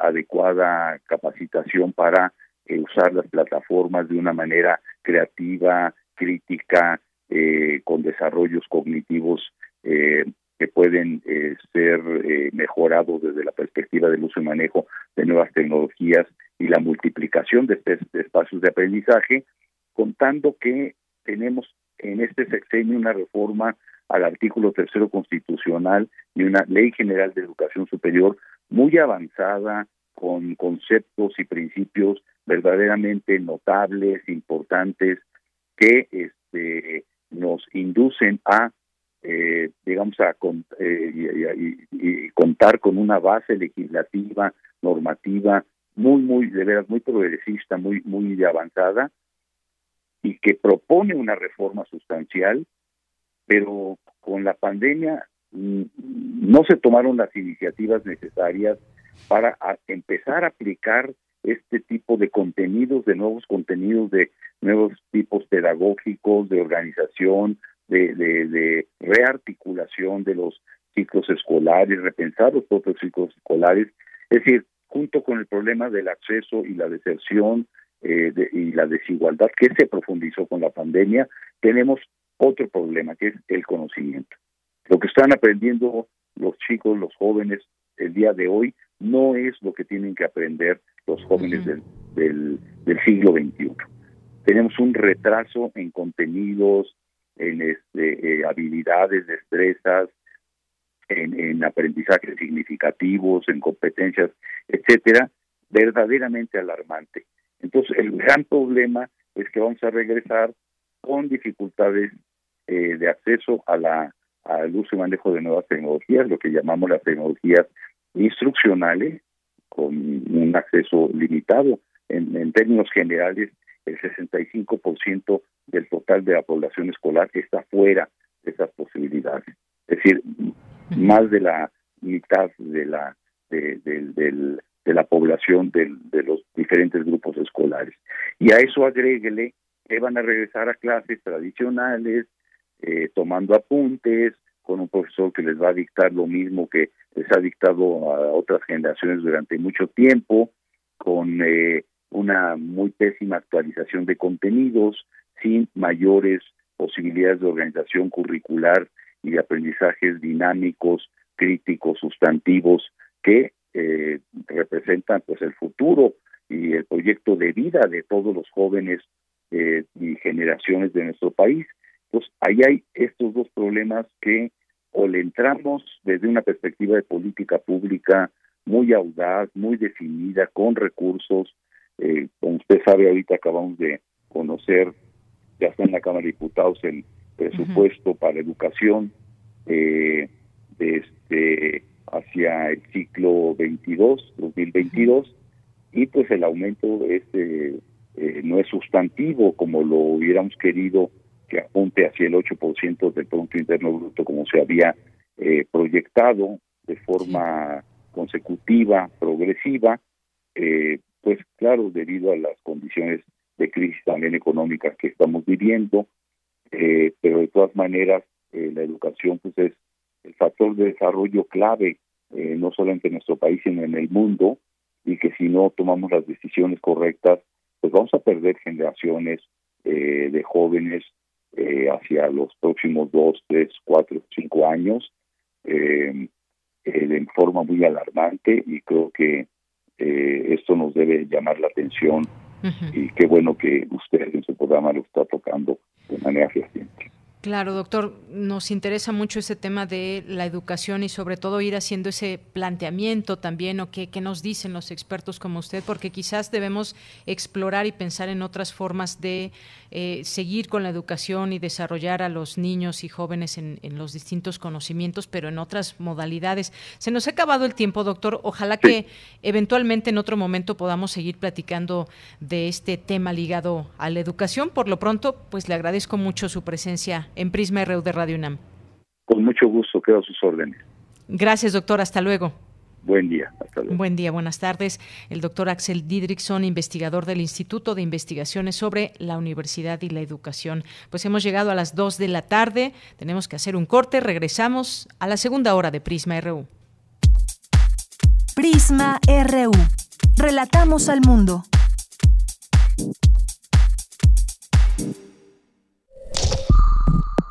adecuada capacitación para usar las plataformas de una manera creativa, crítica, con desarrollos cognitivos que pueden eh, ser eh, mejorados desde la perspectiva del uso y manejo de nuevas tecnologías y la multiplicación de, estos espacios de aprendizaje, contando que tenemos en este sexenio una reforma al artículo tercero constitucional y una ley general de educación superior muy avanzada con conceptos y principios verdaderamente notables, importantes, que este, nos inducen a eh, digamos, a eh, contar con una base legislativa, normativa, muy, muy, de veras, muy progresista, muy, muy avanzada, y que propone una reforma sustancial, pero con la pandemia no se tomaron las iniciativas necesarias para empezar a aplicar este tipo de contenidos, de nuevos contenidos, de nuevos tipos pedagógicos, de organización, de, de, rearticulación de los ciclos escolares, repensar los propios ciclos escolares, es decir, junto con el problema del acceso y la deserción eh, y la desigualdad que se profundizó con la pandemia, tenemos otro problema que es el conocimiento. Lo que están aprendiendo los chicos, los jóvenes el día de hoy, no es lo que tienen que aprender los jóvenes del, del, del siglo XXI tenemos un retraso en contenidos, en este, eh, habilidades, destrezas, en, en aprendizajes significativos, en competencias, etcétera, verdaderamente alarmante. Entonces, el gran problema es que vamos a regresar con dificultades eh, de acceso a la al uso y manejo de nuevas tecnologías, lo que llamamos las tecnologías instruccionales, con un acceso limitado. En, en términos generales, el 65% del total de la población escolar está fuera de esas posibilidades. Es decir, más de la mitad de la de, de, de la población de, de los diferentes grupos escolares. Y a eso agréguele que van a regresar a clases tradicionales, eh, tomando apuntes, con un profesor que les va a dictar lo mismo que les ha dictado a otras generaciones durante mucho tiempo, con eh, una muy pésima actualización de contenidos, sin mayores posibilidades de organización curricular y de aprendizajes dinámicos, críticos, sustantivos, que eh, representan pues el futuro y el proyecto de vida de todos los jóvenes eh, y generaciones de nuestro país. Pues ahí hay estos dos problemas que o le entramos desde una perspectiva de política pública muy audaz, muy definida, con recursos. Eh, como usted sabe, ahorita acabamos de conocer, ya está en la Cámara de Diputados, el presupuesto para educación eh, este, hacia el ciclo 22, 2022, y pues el aumento es, eh, eh, no es sustantivo como lo hubiéramos querido que apunte hacia el 8% del Producto Interno Bruto como se había eh, proyectado de forma consecutiva, progresiva, eh, pues claro, debido a las condiciones de crisis también económicas que estamos viviendo, eh, pero de todas maneras la educación pues es el factor de desarrollo clave, no solamente en nuestro país, sino en el mundo, y que si no tomamos las decisiones correctas, pues vamos a perder generaciones de jóvenes eh, hacia los próximos dos, tres, cuatro, cinco años eh, eh, de forma muy alarmante y creo que esto nos debe llamar la atención y qué bueno que usted en su programa lo está tocando de manera fehaciente. Claro, doctor, nos interesa mucho ese tema de la educación y sobre todo ir haciendo ese planteamiento también o qué, nos dicen los expertos como usted, porque quizás debemos explorar y pensar en otras formas de eh, seguir con la educación y desarrollar a los niños y jóvenes en, los distintos conocimientos, pero en otras modalidades. Se nos ha acabado el tiempo, doctor. Ojalá que eventualmente en otro momento podamos seguir platicando de este tema ligado a la educación. Por lo pronto, pues le agradezco mucho su presencia en Prisma RU de Radio UNAM. Con mucho gusto, quedo a sus órdenes. Gracias, doctor. Hasta luego. Buen día. Hasta luego. Buen día, buenas tardes. El doctor Axel Didrickson, investigador del Instituto de Investigaciones sobre la Universidad y la Educación. Pues hemos llegado a las 2 de la tarde. Tenemos que hacer un corte. Regresamos a la segunda hora de Prisma RU. Prisma RU. Relatamos al mundo.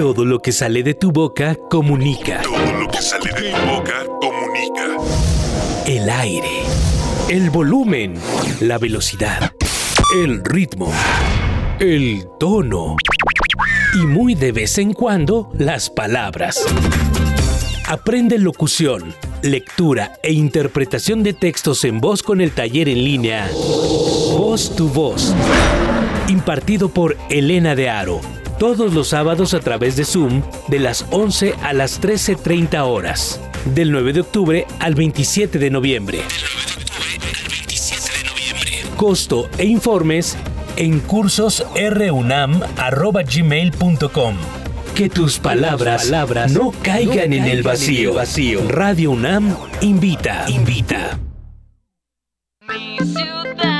Todo lo que sale de tu boca comunica. Todo lo que sale de tu boca comunica. El aire, el volumen, la velocidad, el ritmo, el tono y muy de vez en cuando las palabras. Aprende locución, lectura e interpretación de textos en voz con el taller en línea Voz tu Voz, impartido por Elena de Aro todos los sábados a través de Zoom de las 11 a las 13.30 horas, del 9 de octubre al 27 de noviembre. Costo e informes en cursosrunam.gmail.com Que tus palabras, no caigan, en, el vacío. Radio UNAM invita. Invita. Mi ciudad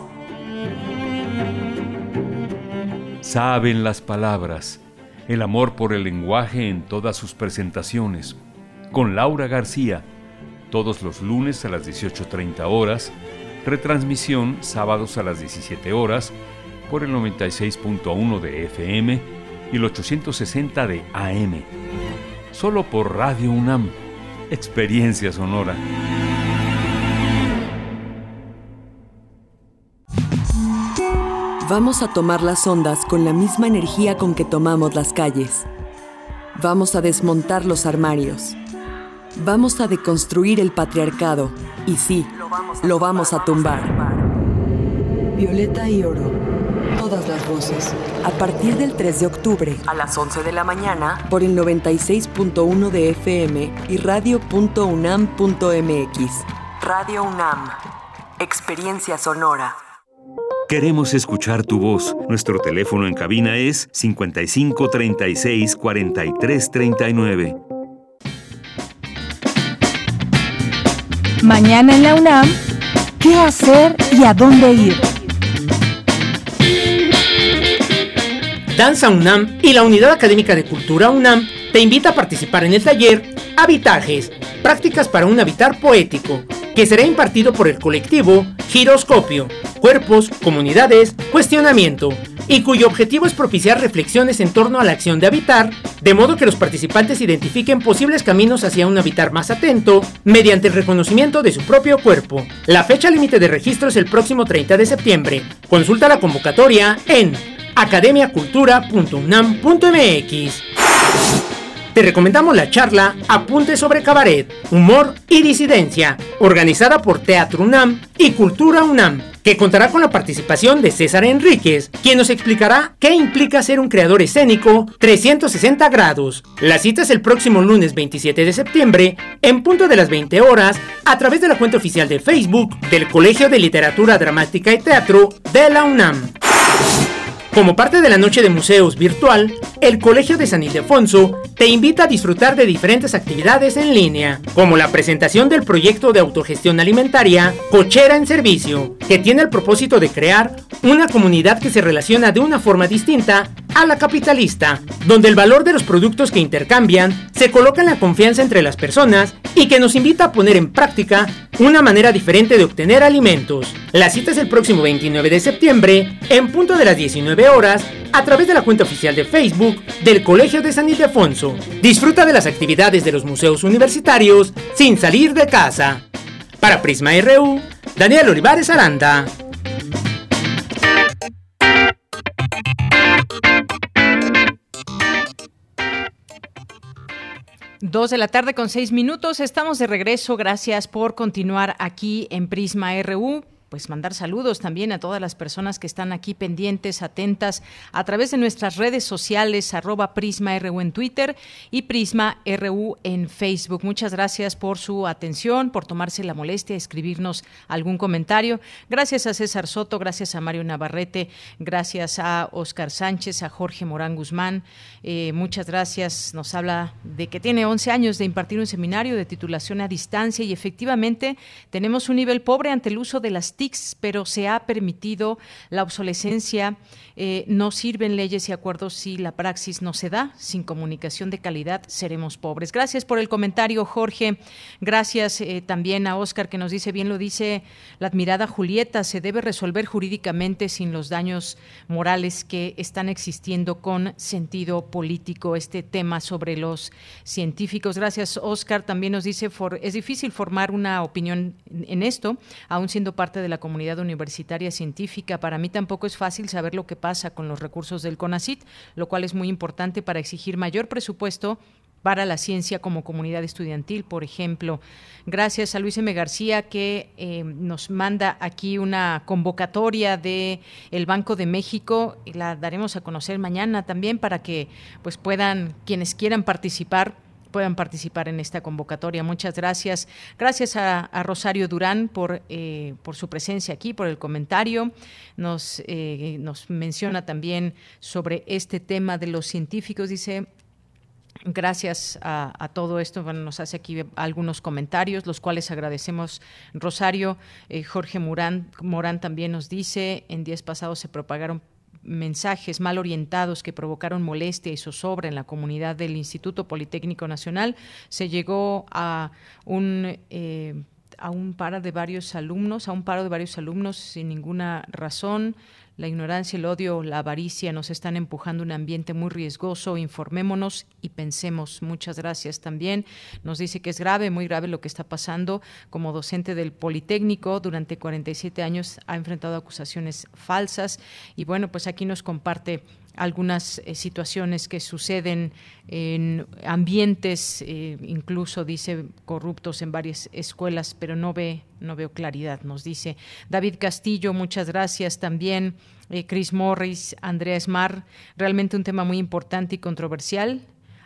Saben las palabras, el amor por el lenguaje en todas sus presentaciones. Con Laura García, todos los lunes a las 18.30 horas, retransmisión sábados a las 17 horas por el 96.1 de FM y el 860 de AM solo por Radio UNAM. Experiencia sonora. Vamos a tomar las ondas con la misma energía con que tomamos las calles. Vamos a desmontar los armarios. Vamos a deconstruir el patriarcado. Y sí, lo vamos a tumbar. Violeta y oro todas las voces. A partir del 3 de octubre, a las 11 de la mañana, por el 96.1 de FM y radio.unam.mx. Radio UNAM. Experiencia sonora. Queremos escuchar tu voz. Nuestro teléfono en cabina es 55 36 43 39. Mañana en la UNAM, ¿qué hacer y a dónde ir? Danza UNAM y la Unidad Académica de Cultura UNAM te invita a participar en el taller Habitajes, prácticas para un habitar poético, que será impartido por el colectivo Giroscopio, Cuerpos, Comunidades, Cuestionamiento, y cuyo objetivo es propiciar reflexiones en torno a la acción de habitar, de modo que los participantes identifiquen posibles caminos hacia un habitar más atento, mediante el reconocimiento de su propio cuerpo. La fecha límite de registro es el próximo 30 de septiembre. Consulta la convocatoria en academiacultura.unam.mx. Te recomendamos la charla Apunte sobre Cabaret, Humor y Disidencia, organizada por Teatro UNAM y Cultura UNAM, que contará con la participación de César Enríquez, quien nos explicará qué implica ser un creador escénico 360 grados. La cita es el próximo lunes 27 de septiembre, en punto de las 20 horas, a través de la cuenta oficial de Facebook del Colegio de Literatura Dramática y Teatro de la UNAM. Como parte de la noche de museos virtual, el Colegio de San Ildefonso te invita a disfrutar de diferentes actividades en línea, como la presentación del proyecto de autogestión alimentaria Cochera en Servicio, que tiene el propósito de crear una comunidad que se relaciona de una forma distinta a la capitalista, donde el valor de los productos que intercambian se coloca en la confianza entre las personas y que nos invita a poner en práctica una manera diferente de obtener alimentos. La cita es el próximo 29 de septiembre, en punto de las 19 horas, a través de la cuenta oficial de Facebook del Colegio de San Ildefonso. Disfruta de las actividades de los museos universitarios sin salir de casa. Para Prisma RU, Daniel Olivares Aranda. Dos de la tarde con seis minutos. Estamos de regreso. Gracias por continuar aquí en Prisma RU pues mandar saludos también a todas las personas que están aquí pendientes, atentas a través de nuestras redes sociales, arroba Prisma RU en Twitter y Prisma RU en Facebook. Muchas gracias por su atención, por tomarse la molestia de escribirnos algún comentario. Gracias a César Soto, gracias a Mario Navarrete, gracias a Oscar Sánchez, a Jorge Morán Guzmán. Eh, muchas gracias. Nos habla de que tiene 11 años de impartir un seminario de titulación a distancia y efectivamente tenemos un nivel pobre ante el uso de las pero se ha permitido la obsolescencia. Eh, no sirven leyes y acuerdos si la praxis no se da. Sin comunicación de calidad seremos pobres. Gracias por el comentario, Jorge. Gracias eh, también a Oscar que nos dice, bien lo dice la admirada Julieta, se debe resolver jurídicamente sin los daños morales que están existiendo con sentido político este tema sobre los científicos. Gracias, Oscar. También nos dice, es difícil formar una opinión en esto, aún siendo parte de la comunidad universitaria científica. Para mí tampoco es fácil saber lo que pasa con los recursos del CONACIT, lo cual es muy importante para exigir mayor presupuesto para la ciencia como comunidad estudiantil, por ejemplo. Gracias a Luis M. García que eh, nos manda aquí una convocatoria de el Banco de México la daremos a conocer mañana también para que pues puedan quienes quieran participar puedan participar en esta convocatoria. Muchas gracias. Gracias a, Rosario Durán por, eh, por su presencia aquí, por el comentario. Nos, eh, nos menciona también sobre este tema de los científicos. Dice, Gracias a, todo esto, bueno, nos hace aquí algunos comentarios, los cuales agradecemos. Rosario, eh, Jorge Morán, Morán también nos dice, en días pasados se propagaron mensajes mal orientados que provocaron molestia y zozobra en la comunidad del Instituto Politécnico Nacional. Se llegó a un eh, a un paro de varios alumnos, a un paro de varios alumnos sin ninguna razón. La ignorancia, el odio, la avaricia nos están empujando a un ambiente muy riesgoso. Informémonos y pensemos. Muchas gracias también. Nos dice que es grave, muy grave lo que está pasando. Como docente del Politécnico, durante 47 años ha enfrentado acusaciones falsas. Y bueno, pues aquí nos comparte algunas eh, situaciones que suceden en ambientes, eh, incluso dice corruptos en varias escuelas, pero no ve, no veo claridad, nos dice David Castillo, muchas gracias también, eh, Chris Morris, Andrea Esmar, realmente un tema muy importante y controversial.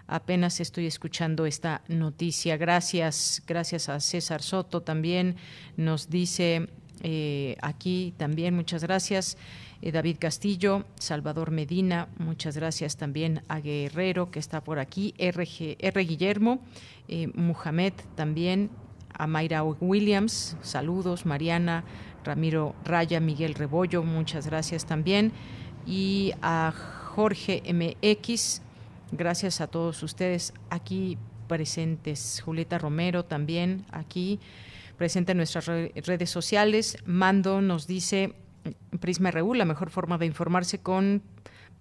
Apenas estoy escuchando esta noticia. Gracias, gracias a César Soto también. Nos dice aquí también, muchas gracias. Eh, David Castillo, Salvador Medina, muchas gracias también a Guerrero que está por aquí, RG, R. Guillermo, eh, Muhammad también, a Mayra Williams, saludos, Mariana, Ramiro Raya, Miguel Rebollo, muchas gracias también, y a Jorge MX, gracias a todos ustedes aquí presentes, Julieta Romero también aquí presente en nuestras redes sociales. Mando nos dice Prisma RU, la mejor forma de informarse con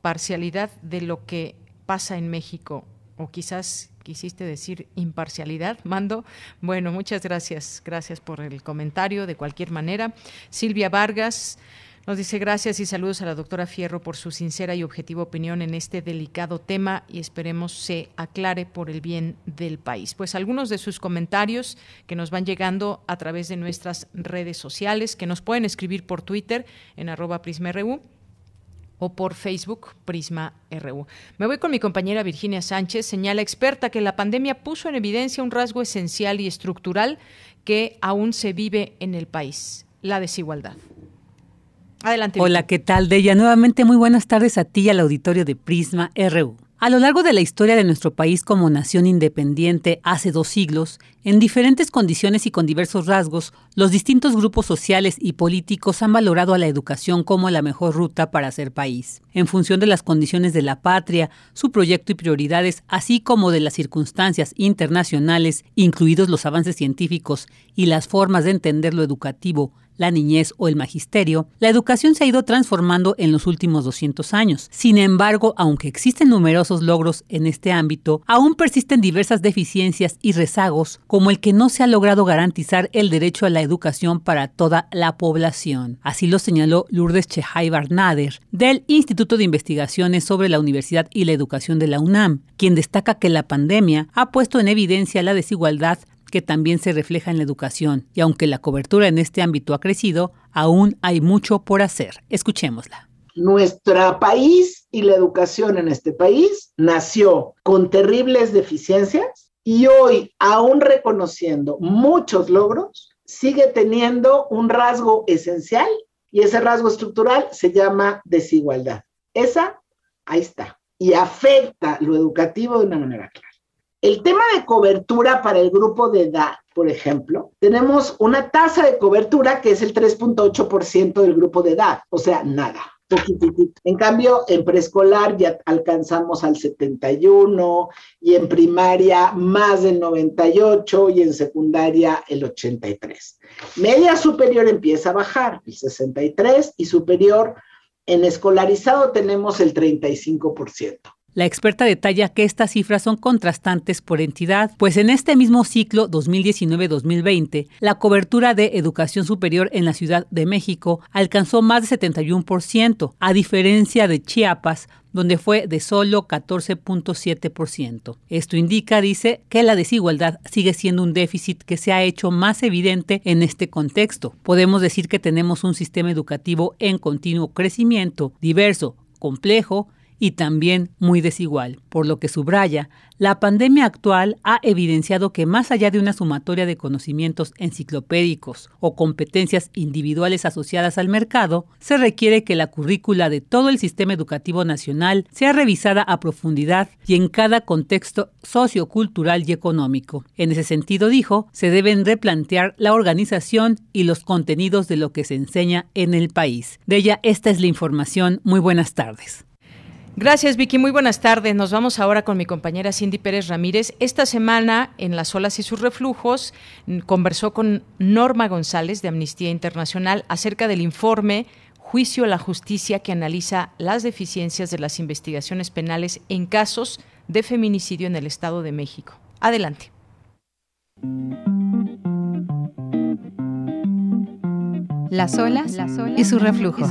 parcialidad de lo que pasa en México. O quizás quisiste decir imparcialidad, Mando. Bueno, muchas gracias. Gracias por el comentario, de cualquier manera. Silvia Vargas. Nos dice gracias y saludos a la doctora Fierro por su sincera y objetiva opinión en este delicado tema y esperemos se aclare por el bien del país. Pues algunos de sus comentarios que nos van llegando a través de nuestras redes sociales, que nos pueden escribir por Twitter en arroba PrismaRU o por Facebook Prisma RU. Me voy con mi compañera Virginia Sánchez, señala experta que la pandemia puso en evidencia un rasgo esencial y estructural que aún se vive en el país, la desigualdad. Adelante. Hola, ¿qué tal, Deya? Nuevamente muy buenas tardes a ti y al auditorio de Prisma RU. A lo largo de la historia de nuestro país como nación independiente hace dos siglos, en diferentes condiciones y con diversos rasgos, los distintos grupos sociales y políticos han valorado a la educación como la mejor ruta para ser país. En función de las condiciones de la patria, su proyecto y prioridades, así como de las circunstancias internacionales, incluidos los avances científicos y las formas de entender lo educativo, la niñez o el magisterio, la educación se ha ido transformando en los últimos 200 años. Sin embargo, aunque existen numerosos logros en este ámbito, aún persisten diversas deficiencias y rezagos, como el que no se ha logrado garantizar el derecho a la educación para toda la población. Así lo señaló Lourdes Chehai Barnader, del Instituto de Investigaciones sobre la Universidad y la Educación de la UNAM, quien destaca que la pandemia ha puesto en evidencia la desigualdad que también se refleja en la educación, y aunque la cobertura en este ámbito ha crecido, aún hay mucho por hacer. Escuchémosla. Nuestro país y la educación en este país nació con terribles deficiencias y hoy, aún reconociendo muchos logros, sigue teniendo un rasgo esencial y ese rasgo estructural se llama desigualdad. Esa, ahí está, y afecta lo educativo de una manera clara. El tema de cobertura para el grupo de edad, por ejemplo, tenemos una tasa de cobertura que es el 3.8% del grupo de edad, o sea, nada. Poquitito. En cambio, en preescolar ya alcanzamos al 71 y en primaria más del 98 y en secundaria el 83. Media superior empieza a bajar, el 63 y superior en escolarizado tenemos el 35%. La experta detalla que estas cifras son contrastantes por entidad, pues en este mismo ciclo 2019-2020, la cobertura de educación superior en la Ciudad de México alcanzó más de 71%, a diferencia de Chiapas, donde fue de solo 14.7%. Esto indica, dice, que la desigualdad sigue siendo un déficit que se ha hecho más evidente en este contexto. Podemos decir que tenemos un sistema educativo en continuo crecimiento, diverso, complejo, y también muy desigual, por lo que subraya, la pandemia actual ha evidenciado que más allá de una sumatoria de conocimientos enciclopédicos o competencias individuales asociadas al mercado, se requiere que la currícula de todo el sistema educativo nacional sea revisada a profundidad y en cada contexto sociocultural y económico. En ese sentido, dijo, se deben replantear la organización y los contenidos de lo que se enseña en el país. De ella, esta es la información. Muy buenas tardes. Gracias, Vicky. Muy buenas tardes. Nos vamos ahora con mi compañera Cindy Pérez Ramírez. Esta semana, en Las olas y sus reflujos, conversó con Norma González de Amnistía Internacional acerca del informe Juicio a la Justicia que analiza las deficiencias de las investigaciones penales en casos de feminicidio en el Estado de México. Adelante. Las olas, y sus reflujos.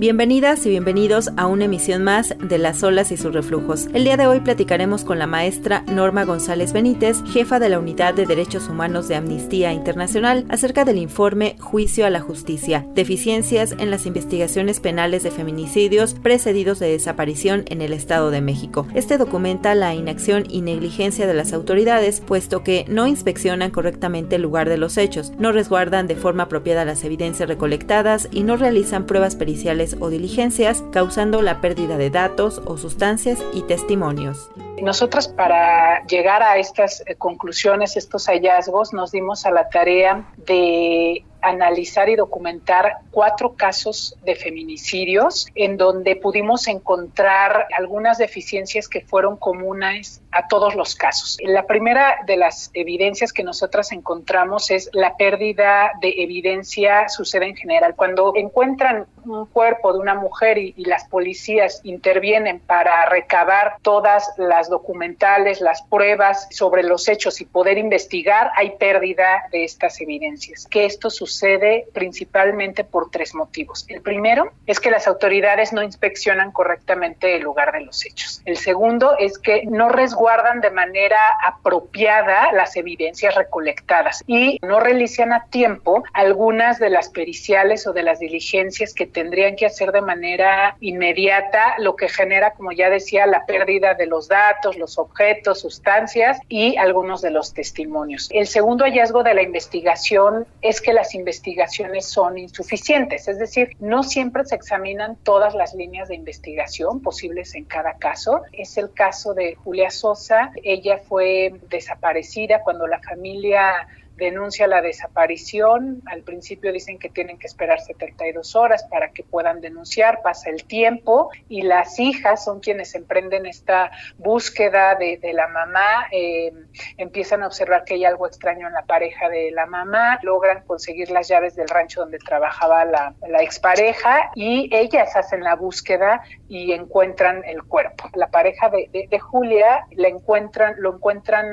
Bienvenidas y bienvenidos a una emisión más de Las olas y sus reflujos. El día de hoy platicaremos con la maestra Norma González Benítez, jefa de la Unidad de Derechos Humanos de Amnistía Internacional, acerca del informe Juicio a la Justicia, deficiencias en las investigaciones penales de feminicidios precedidos de desaparición en el Estado de México. Este documenta la inacción y negligencia de las autoridades, puesto que no inspeccionan correctamente el lugar de los hechos, no resguardan de forma apropiada las evidencias recolectadas y no realizan pruebas periciales o diligencias, causando la pérdida de datos o sustancias y testimonios. Nosotros para llegar a estas eh, conclusiones, estos hallazgos, nos dimos a la tarea de analizar y documentar cuatro casos de feminicidios en donde pudimos encontrar algunas deficiencias que fueron comunes a todos los casos. La primera de las evidencias que nosotras encontramos es la pérdida de evidencia sucede en general. Cuando encuentran un cuerpo de una mujer y, y las policías intervienen para recabar todas las documentales, las pruebas sobre los hechos y poder investigar, hay pérdida de estas evidencias. Que esto sucede principalmente por tres motivos. El primero es que las autoridades no inspeccionan correctamente el lugar de los hechos. El segundo es que no resguardan de manera apropiada las evidencias recolectadas y no realizan a tiempo algunas de las periciales o de las diligencias que tendrían que hacer de manera inmediata, lo que genera, como ya decía, la pérdida de los datos, los objetos, sustancias y algunos de los testimonios. El segundo hallazgo de la investigación es que las investigaciones son insuficientes, es decir, no siempre se examinan todas las líneas de investigación posibles en cada caso. Es el caso de Julia Sosa, ella fue desaparecida cuando la familia denuncia la desaparición. Al principio dicen que tienen que esperar 72 horas para que puedan denunciar, pasa el tiempo y las hijas son quienes emprenden esta búsqueda de, la mamá, eh, empiezan a observar que hay algo extraño en la pareja de la mamá, logran conseguir las llaves del rancho donde trabajaba la, expareja y ellas hacen la búsqueda y encuentran el cuerpo. La pareja de, de Julia la encuentran, lo encuentran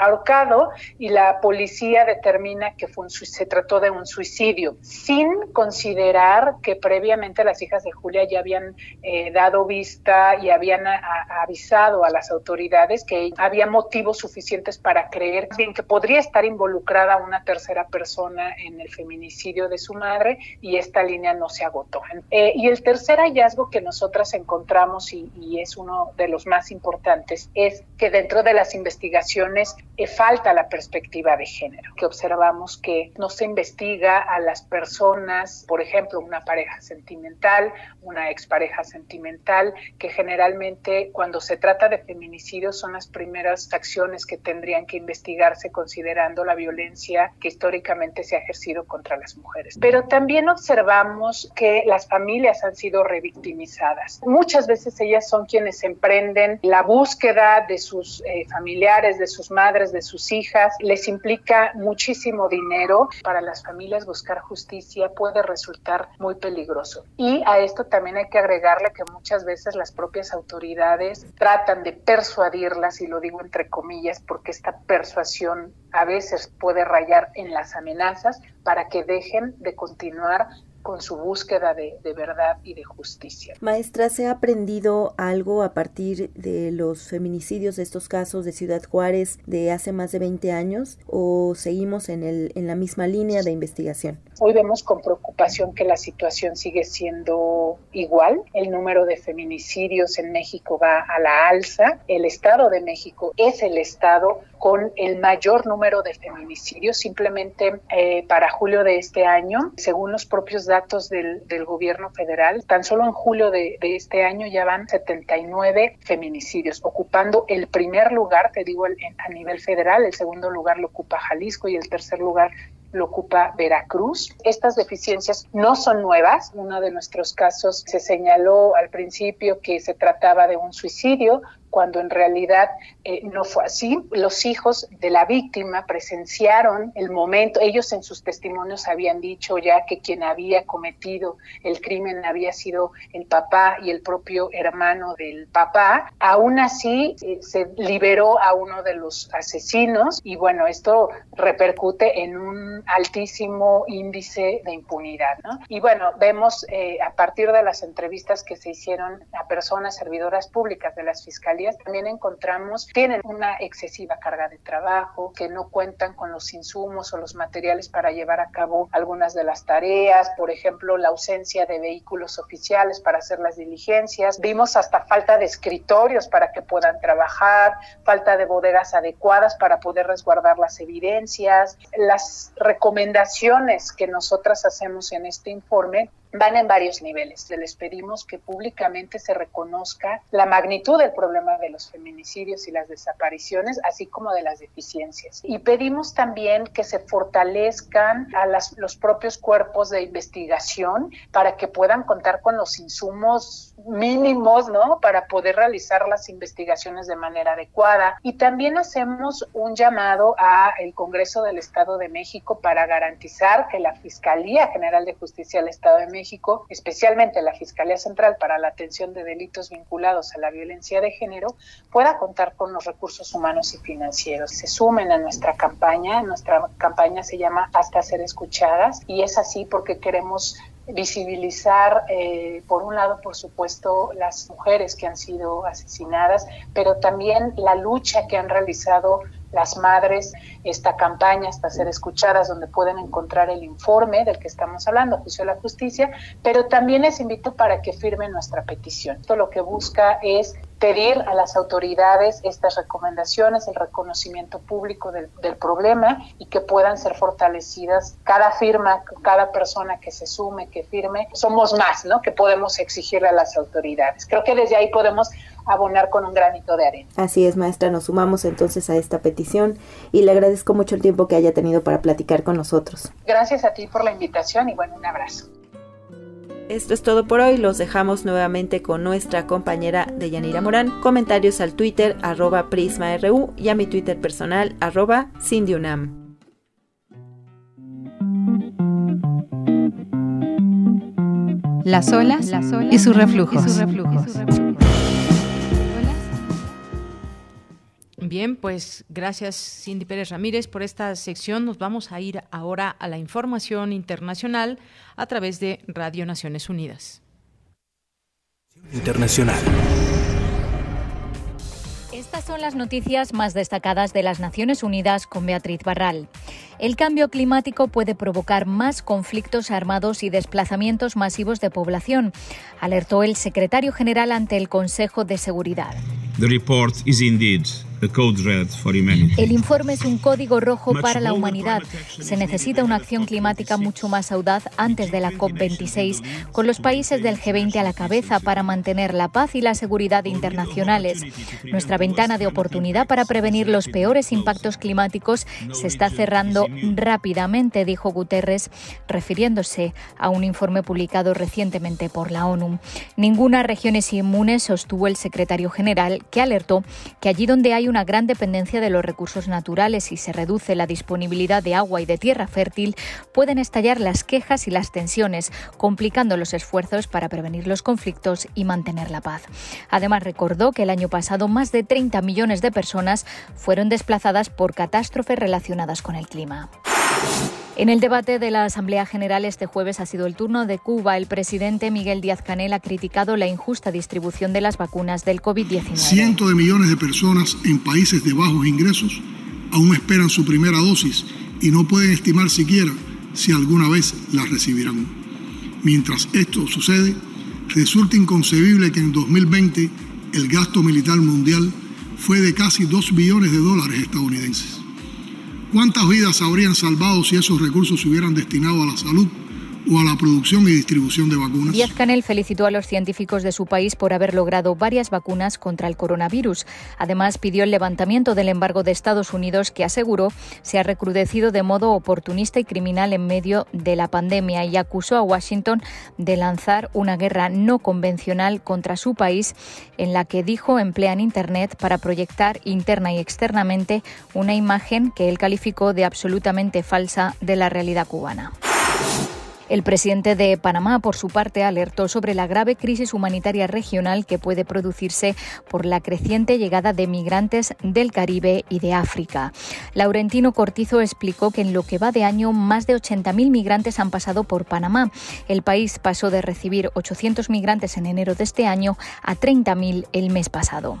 ahorcado y la policía determina que fue un, se trató de un suicidio, sin considerar que previamente las hijas de Julia ya habían eh, dado vista y habían avisado a las autoridades que había motivos suficientes para creer bien que podría estar involucrada una tercera persona en el feminicidio de su madre y esta línea no se agotó. Eh, y el tercer hallazgo que nosotras encontramos y es uno de los más importantes es que dentro de las investigaciones falta la perspectiva de género, que observamos que no se investiga a las personas, por ejemplo, una pareja sentimental, una expareja sentimental, que generalmente cuando se trata de feminicidio son las primeras acciones que tendrían que investigarse considerando la violencia que históricamente se ha ejercido contra las mujeres. Pero también observamos que las familias han sido revictimizadas. Muchas veces ellas son quienes emprenden la búsqueda de sus eh, familiares, de sus madres, de sus hijas, les implica muchísimo dinero. Para las familias buscar justicia puede resultar muy peligroso. Y a esto también hay que agregarle que muchas veces las propias autoridades tratan de persuadirlas, y lo digo entre comillas, porque esta persuasión a veces puede rayar en las amenazas para que dejen de continuar con su búsqueda de, verdad y de justicia. Maestra, ¿se ha aprendido algo a partir de los feminicidios de estos casos de Ciudad Juárez de hace más de 20 años o seguimos en, el, en la misma línea de investigación? Hoy vemos con preocupación que la situación sigue siendo igual. El número de feminicidios en México va a la alza. El Estado de México es el Estado con el mayor número de feminicidios. Simplemente eh, para julio de este año, según los propios datos del, gobierno federal, tan solo en julio de, este año ya van 79 feminicidios, ocupando el primer lugar, te digo, a nivel federal, el segundo lugar lo ocupa Jalisco y el tercer lugar lo ocupa Veracruz. Estas deficiencias no son nuevas. Uno de nuestros casos se señaló al principio que se trataba de un suicidio, cuando en realidad eh, no fue así. Los hijos de la víctima presenciaron el momento, ellos en sus testimonios habían dicho ya que quien había cometido el crimen había sido el papá y el propio hermano del papá. Aún así, eh, se liberó a uno de los asesinos y bueno, esto repercute en un altísimo índice de impunidad. Y bueno, vemos eh, a partir de las entrevistas que se hicieron a personas servidoras públicas de las fiscalías, también encontramos tienen una excesiva carga de trabajo, que no cuentan con los insumos o los materiales para llevar a cabo algunas de las tareas, por ejemplo, la ausencia de vehículos oficiales para hacer las diligencias. Vimos hasta falta de escritorios para que puedan trabajar, falta de bodegas adecuadas para poder resguardar las evidencias. Las recomendaciones que nosotras hacemos en este informe van en varios niveles. Les pedimos que públicamente se reconozca la magnitud del problema de los feminicidios y las desapariciones, así como de las deficiencias. Y pedimos también que se fortalezcan a las, los propios cuerpos de investigación para que puedan contar con los insumos mínimos, ¿no? Para poder realizar las investigaciones de manera adecuada. Y también hacemos un llamado a el Congreso del Estado de México para garantizar que la Fiscalía General de Justicia del Estado de México, especialmente la Fiscalía Central para la atención de delitos vinculados a la violencia de género, pueda contar con los recursos humanos y financieros. Se sumen a nuestra campaña. Nuestra campaña se llama Hasta ser escuchadas y es así porque queremos visibilizar, eh, por un lado, por supuesto, las mujeres que han sido asesinadas, pero también la lucha que han realizado las madres, esta campaña hasta ser escuchadas, donde pueden encontrar el informe del que estamos hablando, Juicio de la Justicia, pero también les invito para que firmen nuestra petición. Esto lo que busca es pedir a las autoridades estas recomendaciones, el reconocimiento público del, del, problema y que puedan ser fortalecidas. Cada firma, cada persona que se sume, que firme, somos más, ¿no? Que podemos exigirle a las autoridades. Creo que desde ahí podemos abonar con un granito de arena. Así es, maestra, nos sumamos entonces a esta petición y le agradezco mucho el tiempo que haya tenido para platicar con nosotros. Gracias a ti por la invitación y bueno, un abrazo. Esto es todo por hoy, los dejamos nuevamente con nuestra compañera Deyanira Morán. Comentarios al Twitter arroba PrismaRU y a mi Twitter personal arroba CindyUNAM. Las olas, Las olas y sus reflujos. Y sus reflujos. Bien, pues gracias Cindy Pérez Ramírez por esta sección. Nos vamos a ir ahora a la información internacional a través de Radio Naciones Unidas. Internacional. Estas son las noticias más destacadas de las Naciones Unidas con Beatriz Barral. El cambio climático puede provocar más conflictos armados y desplazamientos masivos de población, alertó el secretario general ante el Consejo de Seguridad. The report is indeed el informe es un código rojo para la humanidad. Se necesita una acción climática mucho más audaz antes de la COP26, con los países del G20 a la cabeza para mantener la paz y la seguridad internacionales. Nuestra ventana de oportunidad para prevenir los peores impactos climáticos se está cerrando rápidamente, dijo Guterres, refiriéndose a un informe publicado recientemente por la ONU. Ninguna región es inmune, sostuvo el secretario general, que alertó que allí donde hay una gran dependencia de los recursos naturales y se reduce la disponibilidad de agua y de tierra fértil, pueden estallar las quejas y las tensiones, complicando los esfuerzos para prevenir los conflictos y mantener la paz. Además, recordó que el año pasado más de 30 millones de personas fueron desplazadas por catástrofes relacionadas con el clima. En el debate de la Asamblea General este jueves ha sido el turno de Cuba. El presidente Miguel Díaz Canel ha criticado la injusta distribución de las vacunas del COVID-19. Cientos de millones de personas en países de bajos ingresos aún esperan su primera dosis y no pueden estimar siquiera si alguna vez la recibirán. Mientras esto sucede, resulta inconcebible que en 2020 el gasto militar mundial fue de casi 2 billones de dólares estadounidenses. ¿Cuántas vidas habrían salvado si esos recursos se hubieran destinado a la salud o a la producción y distribución de vacunas. Díaz Canel felicitó a los científicos de su país por haber logrado varias vacunas contra el coronavirus. Además, pidió el levantamiento del embargo de Estados Unidos que aseguró se ha recrudecido de modo oportunista y criminal en medio de la pandemia y acusó a Washington de lanzar una guerra no convencional contra su país en la que dijo emplean Internet para proyectar interna y externamente una imagen que él calificó de absolutamente falsa de la realidad cubana. El presidente de Panamá, por su parte, alertó sobre la grave crisis humanitaria regional que puede producirse por la creciente llegada de migrantes del Caribe y de África. Laurentino Cortizo explicó que en lo que va de año más de 80.000 migrantes han pasado por Panamá. El país pasó de recibir 800 migrantes en enero de este año a 30.000 el mes pasado.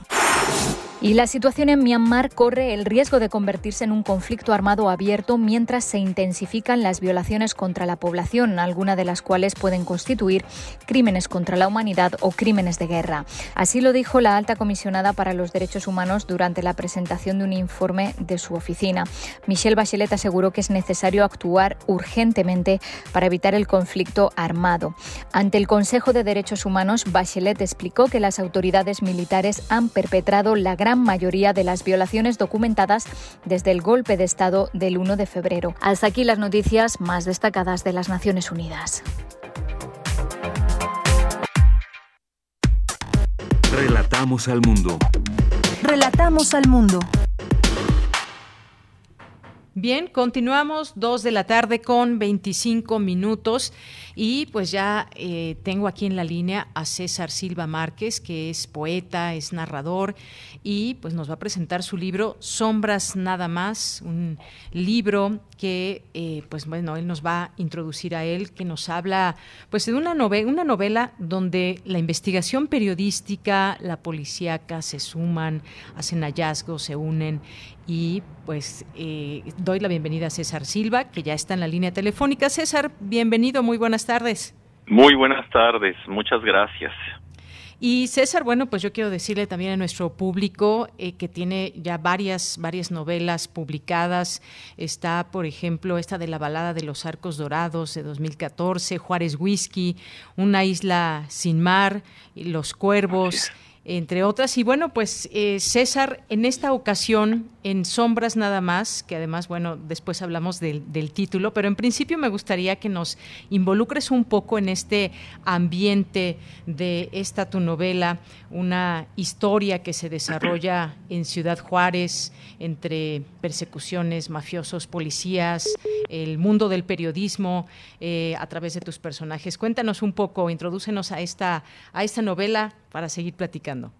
Y la situación en Myanmar corre el riesgo de convertirse en un conflicto armado abierto mientras se intensifican las violaciones contra la población, algunas de las cuales pueden constituir crímenes contra la humanidad o crímenes de guerra. Así lo dijo la alta comisionada para los derechos humanos durante la presentación de un informe de su oficina. Michelle Bachelet aseguró que es necesario actuar urgentemente para evitar el conflicto armado. Ante el Consejo de Derechos Humanos, Bachelet explicó que las autoridades militares han perpetrado la gran mayoría de las violaciones documentadas desde el golpe de Estado del 1 de febrero. Hasta aquí las noticias más destacadas de las Naciones Unidas. Relatamos al mundo. Relatamos al mundo. Bien, continuamos, dos de la tarde con 25 minutos y pues ya eh, tengo aquí en la línea a César Silva Márquez, que es poeta, es narrador y pues nos va a presentar su libro Sombras Nada Más, un libro que eh, pues bueno, él nos va a introducir a él, que nos habla pues de una novela, una novela donde la investigación periodística, la policíaca se suman, hacen hallazgos, se unen y pues eh, doy la bienvenida a César Silva, que ya está en la línea telefónica. César, bienvenido, muy buenas tardes. Muy buenas tardes, muchas gracias. Y César, bueno, pues yo quiero decirle también a nuestro público eh, que tiene ya varias, varias novelas publicadas. Está, por ejemplo, esta de la balada de los arcos dorados de 2014, Juárez Whisky, Una isla sin mar, Los cuervos entre otras. Y bueno, pues eh, César, en esta ocasión, en Sombras nada más, que además, bueno, después hablamos del, título, pero en principio me gustaría que nos involucres un poco en este ambiente de esta tu novela, una historia que se desarrolla en Ciudad Juárez entre persecuciones, mafiosos, policías, el mundo del periodismo eh, a través de tus personajes. Cuéntanos un poco, introdúcenos a esta, a esta novela para seguir platicando.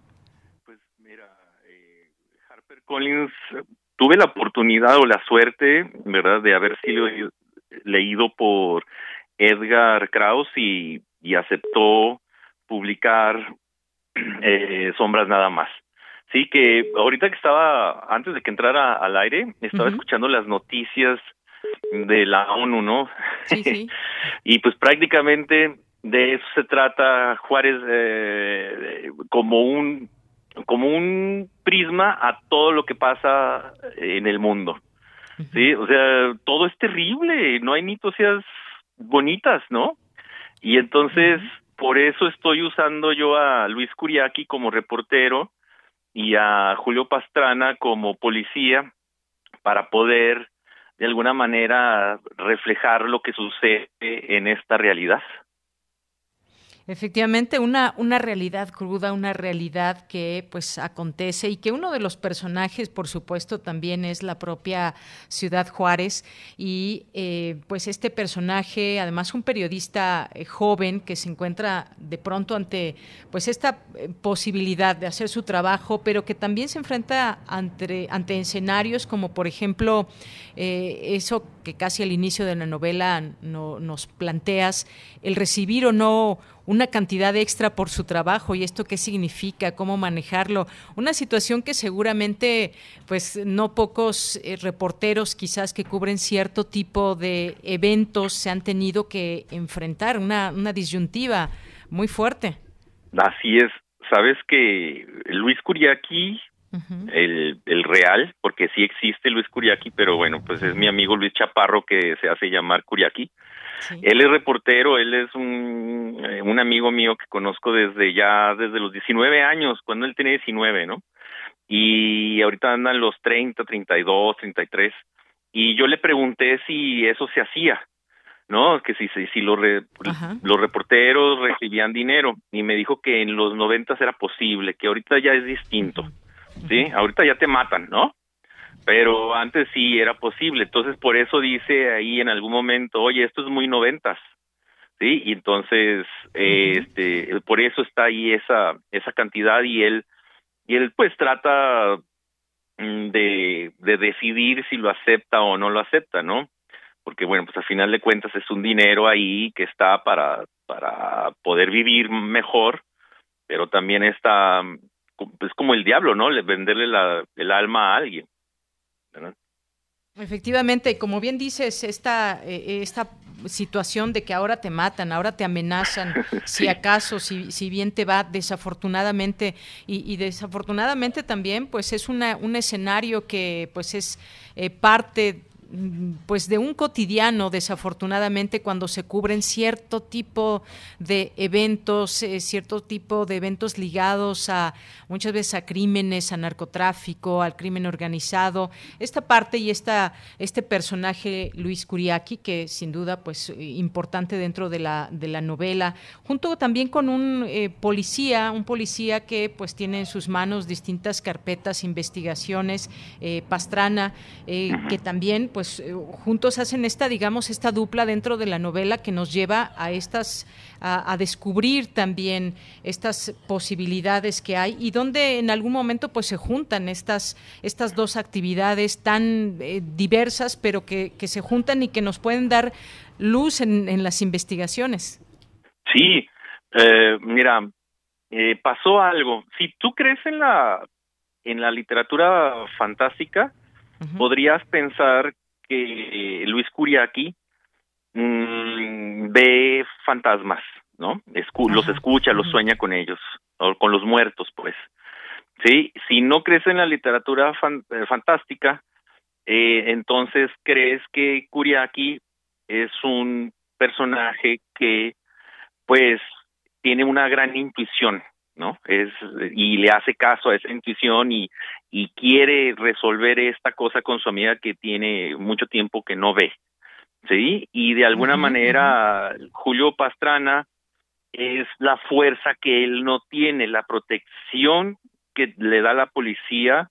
Pues mira, eh, Harper Collins, tuve la oportunidad o la suerte, ¿verdad?, de haber sido leído por Edgar Kraus y, aceptó publicar eh, Sombras nada más. Sí, que ahorita que estaba, antes de que entrara al aire, estaba escuchando las noticias de la ONU, ¿no? Sí, sí. y pues prácticamente de eso se trata Juárez eh, como un como un prisma a todo lo que pasa en el mundo. Sí, o sea, todo es terrible, no hay noticias bonitas, ¿no? Y entonces, por eso estoy usando yo a Luis Curiaki como reportero y a Julio Pastrana como policía para poder de alguna manera reflejar lo que sucede en esta realidad. Efectivamente, una, una realidad cruda, una realidad que pues acontece y que uno de los personajes, por supuesto, también es la propia Ciudad Juárez. Y eh, pues este personaje, además un periodista eh, joven que se encuentra de pronto ante pues esta eh, posibilidad de hacer su trabajo, pero que también se enfrenta ante, ante escenarios como por ejemplo eso que casi al inicio de la novela no, nos planteas, el recibir o no una cantidad extra por su trabajo y esto qué significa, cómo manejarlo. Una situación que seguramente pues no pocos eh, reporteros quizás que cubren cierto tipo de eventos se han tenido que enfrentar, una, una disyuntiva muy fuerte. Así es. Sabes que Luis Curiaki el, el, real, porque sí existe Luis Curiaki, pero bueno, pues es mi amigo Luis Chaparro que se hace llamar Curiaki. Él es reportero, él es un, eh, un amigo mío que conozco desde ya, desde los 19 años, cuando él tenía 19, ¿no? Y ahorita andan los 30, 32, 33. Y yo le pregunté si eso se hacía, ¿no? Que si, si, si los, los reporteros recibían dinero. Y me dijo que en los 90 era posible, que ahorita ya es distinto. ¿Sí? Ahorita ya te matan, ¿no? pero antes sí era posible. Entonces, por eso dice ahí en algún momento, oye, esto es muy noventas, ¿sí? Y entonces, este, por eso está ahí esa, esa cantidad y él, y él pues trata mm, de, de decidir si lo acepta o no lo acepta, ¿no? Porque bueno, pues al final de cuentas es un dinero ahí que está para, para poder vivir mejor, pero también está, es como el diablo, ¿no? Venderle la, el alma a alguien. Efectivamente, como bien dices, esta, eh, esta situación de que ahora te matan, ahora te amenazan, si acaso, si, si bien te va desafortunadamente, y, desafortunadamente también, pues es una, un escenario que pues es eh, parte pues de un cotidiano desafortunadamente cuando se cubren cierto tipo de eventos eh, cierto tipo de eventos ligados a muchas veces a crímenes a narcotráfico al crimen organizado. Esta parte y esta este personaje Luis Curiaki que sin duda pues importante dentro de la de la novela junto también con un eh, policía un policía que pues tiene en sus manos distintas carpetas investigaciones eh, Pastrana que también pues pues eh, juntos hacen esta, digamos, esta dupla dentro de la novela que nos lleva a estas, a, descubrir también estas posibilidades que hay y donde en algún momento pues se juntan estas, estas dos actividades tan eh, diversas, pero que, que, se juntan y que nos pueden dar luz en, las investigaciones. Sí, eh, mira, pasó algo. Si tú crees en la en la literatura fantástica, podrías pensar que Luis Curiaki mm, ve fantasmas, ¿no? los escucha, los sueña con ellos, o con los muertos, pues. Sí, si no crees en la literatura eh, fantástica, eh, entonces crees que Curiaki es un personaje que, pues, tiene una gran intuición, ¿no? Es y le hace caso a esa intuición y, y quiere resolver esta cosa con su amiga que tiene mucho tiempo que no ve. ¿Sí? Y de alguna manera Julio Pastrana es la fuerza que él no tiene, la protección que le da la policía,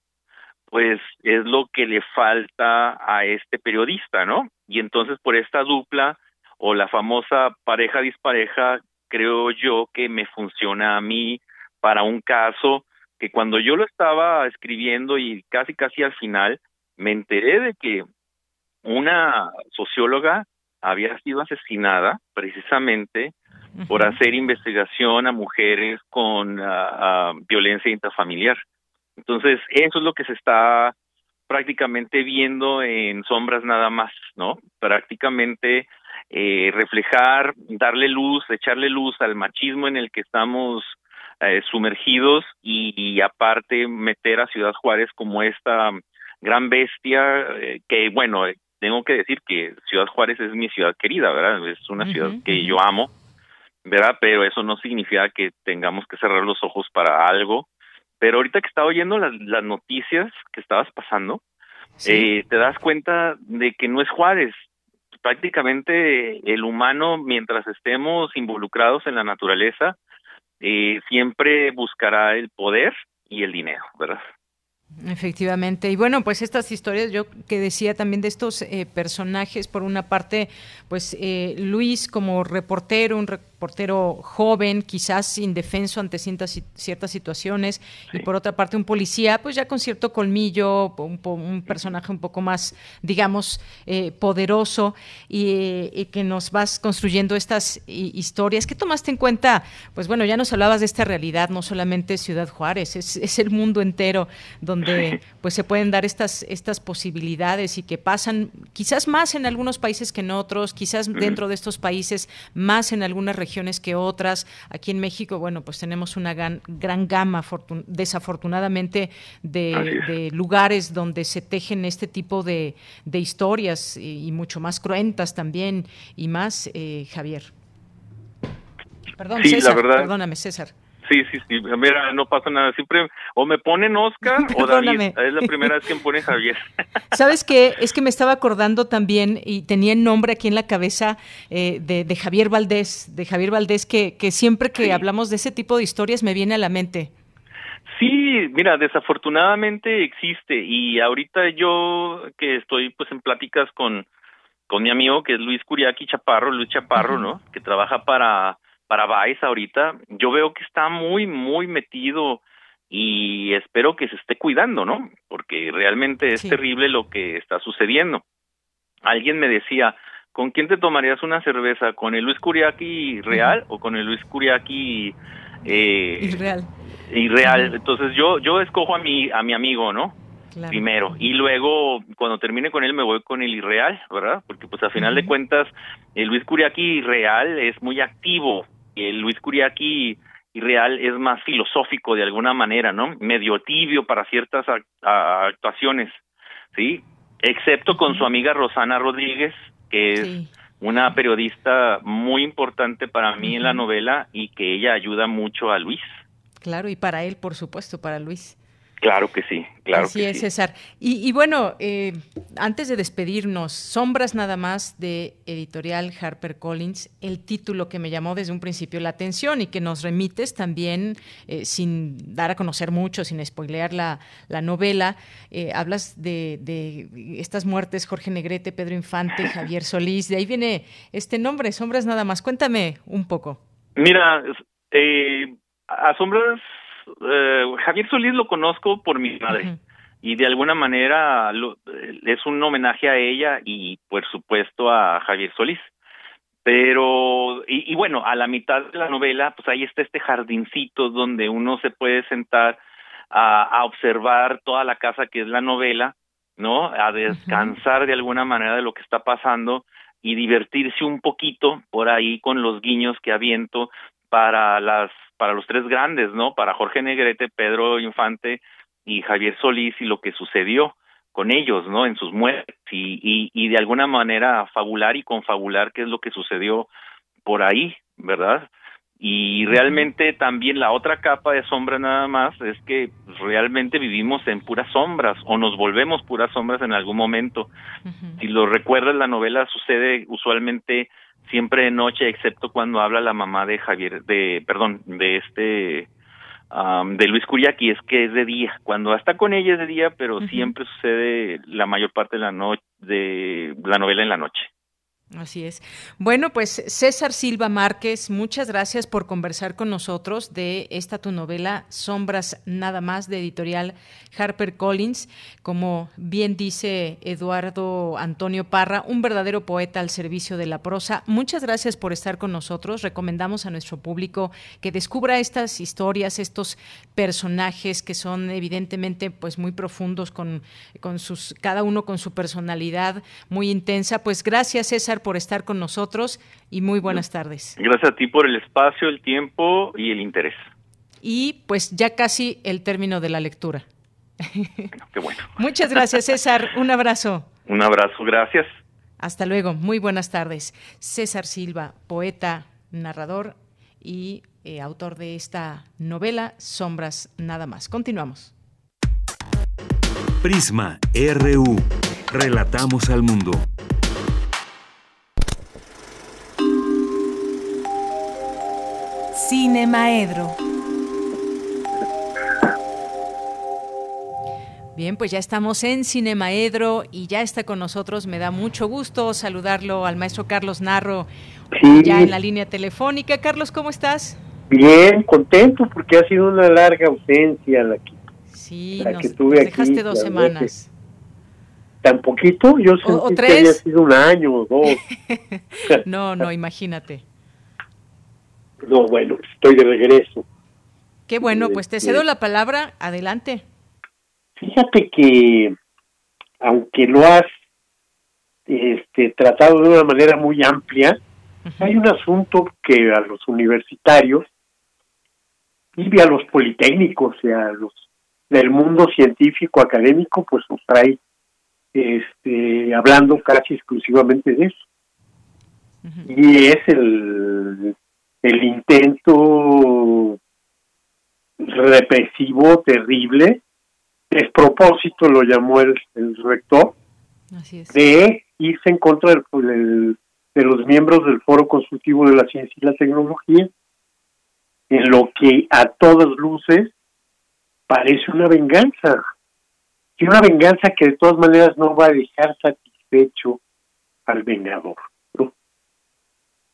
pues es lo que le falta a este periodista, ¿no? Y entonces por esta dupla o la famosa pareja dispareja, creo yo que me funciona a mí para un caso que cuando yo lo estaba escribiendo y casi casi al final me enteré de que una socióloga había sido asesinada precisamente por hacer investigación a mujeres con violencia intrafamiliar. Entonces, eso es lo que se está prácticamente viendo en sombras nada más, ¿no? Prácticamente eh, reflejar, darle luz, echarle luz al machismo en el que estamos eh, sumergidos y, aparte meter a Ciudad Juárez como esta gran bestia eh, que bueno eh, tengo que decir que Ciudad Juárez es mi ciudad querida verdad es una ciudad que yo amo verdad pero eso no significa que tengamos que cerrar los ojos para algo. Pero ahorita que estaba oyendo las, las noticias que estabas pasando te das cuenta de que no es Juárez. Prácticamente el humano, mientras estemos involucrados en la naturaleza, eh, siempre buscará el poder y el dinero, ¿verdad? Efectivamente. Y bueno, pues estas historias, yo que decía también de estos eh, personajes, por una parte, pues eh, Luis como reportero, un reportero joven, quizás indefenso ante ciertas, ciertas situaciones, y por otra parte un policía, pues ya con cierto colmillo, un, personaje un poco más, digamos, eh, poderoso, y, que nos vas construyendo estas historias. ¿Qué tomaste en cuenta? Pues bueno, ya nos hablabas de esta realidad, no solamente Ciudad Juárez, es, es el mundo entero donde pues se pueden dar estas, estas posibilidades y que pasan quizás más en algunos países que en otros, quizás dentro de estos países más en algunas regiones que otras. Aquí en México, bueno, pues tenemos una gran, gran gama, desafortunadamente, de, lugares donde se tejen este tipo de, historias y, mucho más cruentas también y más, eh, Javier. Perdón, César, perdóname, César. Sí, sí, sí. Mira, no pasa nada. Siempre o me ponen Oscar o David. Es la primera vez que me pone Javier. ¿Sabes qué? Es que me estaba acordando también y tenía el nombre aquí en la cabeza eh, de, Javier Valdés, de Javier Valdés, que, que siempre que hablamos de ese tipo de historias me viene a la mente. Sí, mira, desafortunadamente existe y ahorita yo que estoy pues en pláticas con, con mi amigo que es Luis Curiaki Chaparro, Luis Chaparro, ¿no? Que trabaja para para Vice ahorita, yo veo que está muy, muy metido y espero que se esté cuidando, ¿no? Porque realmente es terrible lo que está sucediendo. Alguien me decía, ¿con quién te tomarías una cerveza? ¿Con el Luis Curiaki real o con el Luis Curiaki eh, irreal? Irreal. Entonces yo yo escojo a mi a mi amigo, ¿no? Primero y luego cuando termine con él me voy con el irreal, ¿verdad? Porque pues a final de cuentas el Luis Curiaki irreal es muy activo, el Luis Curiaki Real es más filosófico de alguna manera, ¿no? Medio tibio para ciertas actuaciones, ¿sí? Excepto con su amiga Rosana Rodríguez, que es una periodista muy importante para mí en la novela y que ella ayuda mucho a Luis. Claro, y para él, por supuesto, para Luis. Claro que sí, claro Así es, César. Y, bueno, eh, antes de despedirnos, Sombras nada más de editorial Harper Collins, el título que me llamó desde un principio la atención y que nos remites también, eh, sin dar a conocer mucho, sin spoilear la, la novela, eh, hablas de, de, estas muertes, Jorge Negrete, Pedro Infante, Javier Solís, de ahí viene este nombre, Sombras nada más. Cuéntame un poco. Mira, a Sombras eh, Javier Solís lo conozco por mi madre. Y de alguna manera es un homenaje a ella y por supuesto a Javier Solís. Pero, y, bueno, a la mitad de la novela, pues ahí está este jardincito donde uno se puede sentar a, observar toda la casa que es la novela, ¿no? A descansar de alguna manera de lo que está pasando y divertirse un poquito por ahí con los guiños que aviento para las para los tres grandes, ¿no? Para Jorge Negrete, Pedro Infante y Javier Solís y lo que sucedió con ellos, ¿no? En sus muertes y, y, de alguna manera fabular y confabular qué es lo que sucedió por ahí, ¿verdad? Y realmente también la otra capa de sombra nada más es que realmente vivimos en puras sombras o nos volvemos puras sombras en algún momento. Si lo recuerdas, la novela sucede usualmente siempre de noche, excepto cuando habla la mamá de Javier, de, perdón, de este, de Luis Curiaki, es que es de día. Cuando está con ella es de día, pero siempre sucede la mayor parte de la noche, de la novela en la noche. Así es. Bueno, pues César Silva Márquez, muchas gracias por conversar con nosotros de esta tu novela Sombras nada más de editorial Harper Collins. Como bien dice Eduardo Antonio Parra, un verdadero poeta al servicio de la prosa. Muchas gracias por estar con nosotros. Recomendamos a nuestro público que descubra estas historias, estos personajes que son evidentemente pues muy profundos con, con sus cada uno con su personalidad muy intensa. Pues gracias César por estar con nosotros y muy buenas tardes. Gracias a ti por el espacio, el tiempo y el interés. Y pues ya casi el término de la lectura. Qué bueno. Muchas gracias, César. Un abrazo. Un abrazo, gracias. Hasta luego. Muy buenas tardes. César Silva, poeta, narrador y eh, autor de esta novela, Sombras Nada más. Continuamos. Prisma RU. Relatamos al mundo. Cine Maedro. Bien, pues ya estamos en Cinemaedro y ya está con nosotros. Me da mucho gusto saludarlo al maestro Carlos Narro, ya en la línea telefónica. Carlos, ¿cómo estás? Bien, contento porque ha sido una larga ausencia la que, sí, nos, dejaste dos semanas. ¿Tan poquito? Yo sentí que había sido un año o dos. no, no, imagínate. No, bueno, estoy de regreso. Qué bueno, pues te cedo este la palabra. Adelante. Fíjate que, aunque lo has este, tratado de una manera muy amplia, hay un asunto que a los universitarios y a los politécnicos y a los del mundo científico académico, pues nos trae este, hablando casi exclusivamente de eso. Y es el, el intento represivo, terrible, despropósito lo llamó el, rector, de irse en contra del, de los miembros del Foro Consultivo de la Ciencia y la Tecnología, en lo que a todas luces parece una venganza, y una venganza que de todas maneras no va a dejar satisfecho al vengador.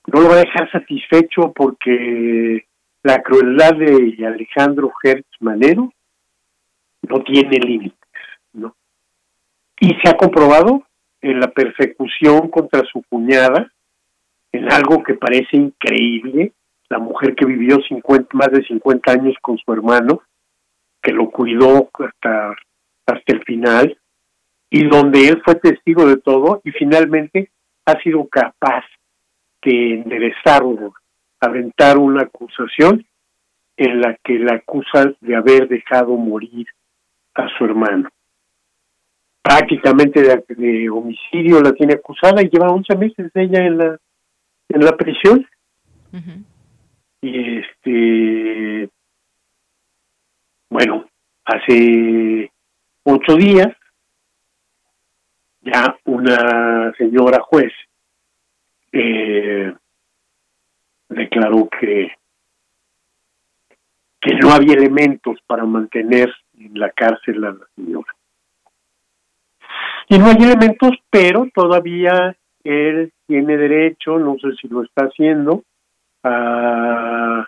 No, lo va a dejar satisfecho porque la crueldad de Alejandro Hertz Manero no tiene límites, ¿no? Y se ha comprobado en la persecución contra su cuñada, en algo que parece increíble, la mujer que vivió 50, más de 50 años con su hermano, que lo cuidó hasta, hasta el final, y donde él fue testigo de todo y finalmente ha sido capaz de enderezarlo, aventar una acusación en la que la acusa de haber dejado morir a su hermano. Prácticamente de, homicidio la tiene acusada y lleva 11 meses ella en la en la prisión. Y este bueno, hace ocho días ya una señora juez eh, declaró que que no había elementos para mantener en la cárcel a la señora. Y no hay elementos, pero todavía él tiene derecho, no sé si lo está haciendo, a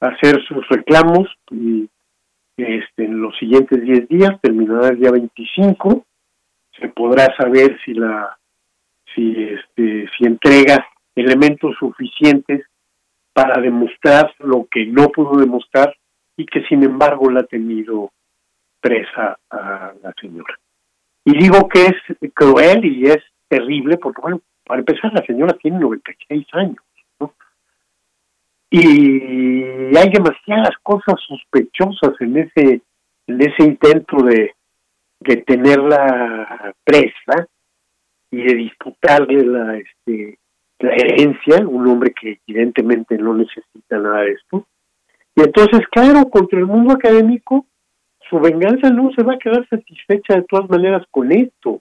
hacer sus reclamos y este, en los siguientes 10 días, terminará el día 25, se podrá saber si la si este si entrega elementos suficientes para demostrar lo que no pudo demostrar y que sin embargo la ha tenido presa a la señora. Y digo que es cruel y es terrible porque, bueno, para empezar, la señora tiene 96 años. Y hay demasiadas cosas sospechosas en ese, en ese intento de, de tenerla presa y de disputarle la, este, la herencia, un hombre que evidentemente no necesita nada de esto. Y entonces, claro, contra el mundo académico su venganza no se va a quedar satisfecha de todas maneras con esto.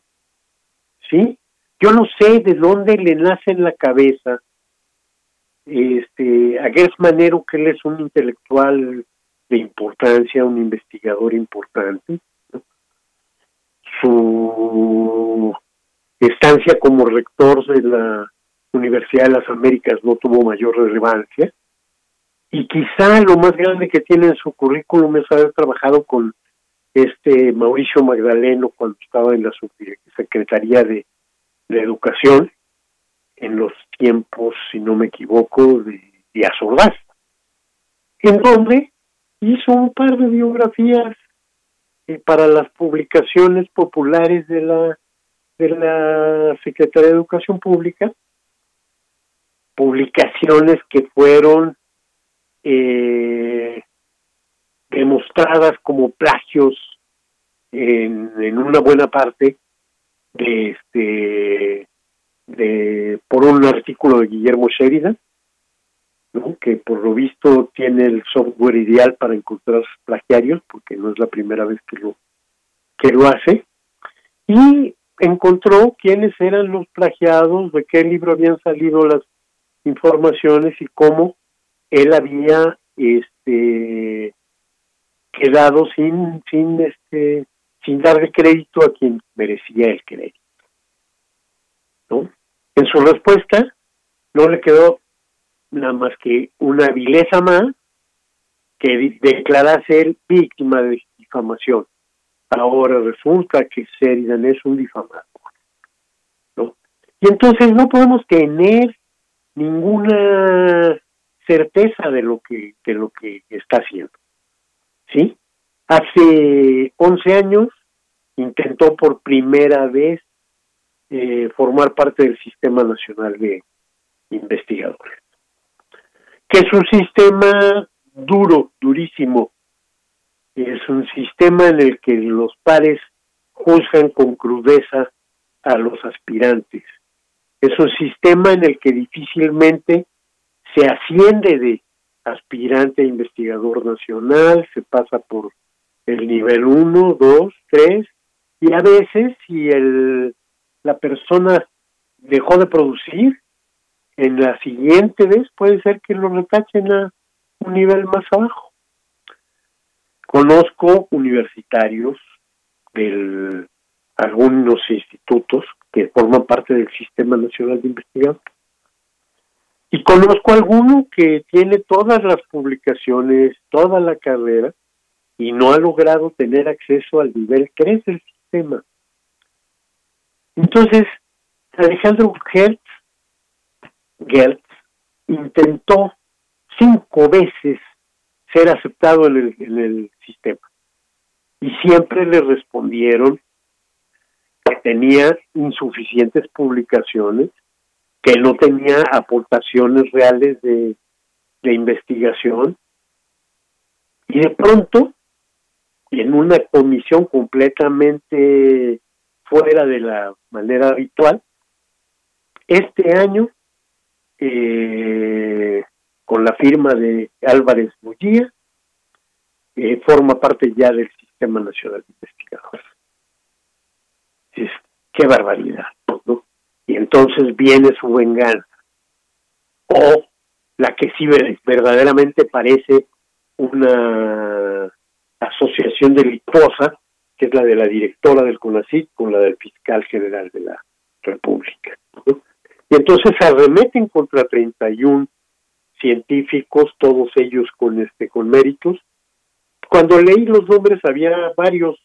¿Sí? Yo no sé de dónde le nace en la cabeza este, a Gers Manero, que él es un intelectual de importancia, un investigador importante. Su estancia como rector de la Universidad de las Américas no tuvo mayor relevancia. Y quizá lo más grande que tiene en su currículum es haber trabajado con este Mauricio Magdaleno cuando estaba en la Secretaría de, Educación en los tiempos, si no me equivoco, de Díaz en donde hizo un par de biografías eh, para las publicaciones populares de la de la Secretaría de Educación Pública, publicaciones que fueron eh, demostradas como plagios en, en, una buena parte de este de por un artículo de Guillermo Sheridan ¿no? que por lo visto tiene el software ideal para encontrar plagiarios porque no es la primera vez que lo que lo hace y encontró quiénes eran los plagiados de qué libro habían salido las informaciones y cómo él había este quedado sin sin este sin darle crédito a quien merecía el crédito. ¿no? En su respuesta no le quedó nada más que una vileza más que declara ser víctima de difamación. Ahora resulta que Sheridan es un difamador. ¿no? Y entonces no podemos tener ninguna certeza de lo que de lo que está haciendo. ¿Sí? Hace 11 años intentó por primera vez eh, formar parte del Sistema Nacional de Investigadores, que es un sistema duro, durísimo. Es un sistema en el que los pares juzgan con crudeza a los aspirantes. Es un sistema en el que difícilmente se asciende de aspirante a investigador nacional, se pasa por el nivel 1, 2, 3, y a veces si el, la persona dejó de producir, en la siguiente vez puede ser que lo retachen a un nivel más abajo. Conozco universitarios de algunos institutos que forman parte del Sistema Nacional de Investigación y conozco alguno que tiene todas las publicaciones, toda la carrera, y no ha logrado tener acceso al nivel 3 del sistema. Entonces, Alejandro Gertz, Gertz intentó cinco veces ser aceptado en el, sistema y siempre le respondieron que tenía insuficientes publicaciones, que no tenía aportaciones reales de, de investigación y de pronto en una comisión completamente fuera de la manera habitual. Este año, eh, con la firma de Álvarez Mullía, forma parte ya del Sistema Nacional de Investigadores. Es, qué barbaridad. Y entonces viene su venganza. O la que sí verdaderamente parece una asociación delictuosa, que es la de la directora del CONACYT con la del fiscal general de la República. Y entonces arremeten contra 31 científicos, todos ellos con este con méritos. Cuando leí los nombres había varios,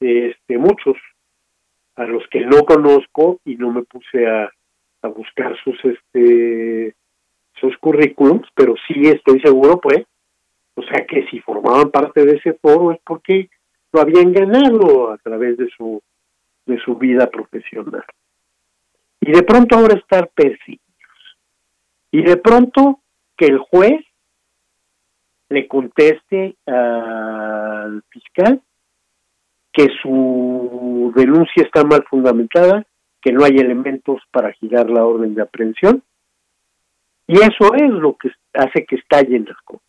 este, muchos, a los que no conozco y no me puse a, a buscar sus este sus currículums, pero sí estoy seguro pues o sea que si formaban parte de ese foro es porque lo habían ganado a través de su de su vida profesional. Y de pronto ahora estar perseguidos. Y de pronto que el juez le conteste al fiscal que su denuncia está mal fundamentada, que no hay elementos para girar la orden de aprehensión. Y eso es lo que hace que estallen las cosas.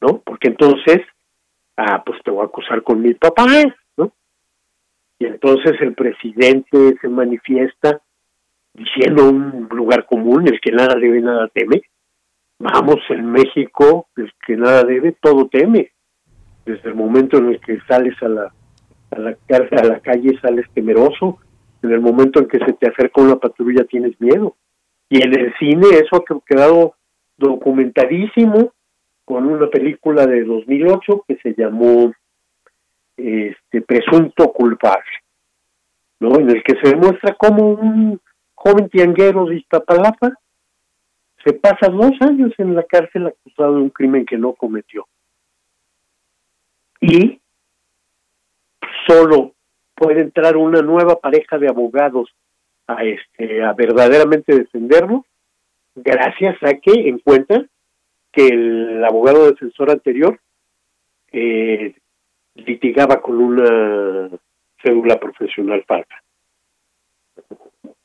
¿no? Porque entonces, ah, pues te voy a acusar con mi papá, ¿no? Y entonces el presidente se manifiesta diciendo un lugar común, el que nada debe, nada teme. Vamos, en México, el que nada debe, todo teme. Desde el momento en el que sales a la, a la, a la calle sales temeroso, en el momento en que se te acerca una patrulla tienes miedo. Y en el cine eso ha quedado documentadísimo con una película de 2008 que se llamó este Presunto Culpable, ¿no? En el que se demuestra cómo un joven tianguero de Iztapalapa se pasa dos años en la cárcel acusado de un crimen que no cometió. Y solo puede entrar una nueva pareja de abogados a este a verdaderamente defenderlo gracias a que encuentran que el abogado defensor anterior eh, litigaba con una cédula profesional falsa.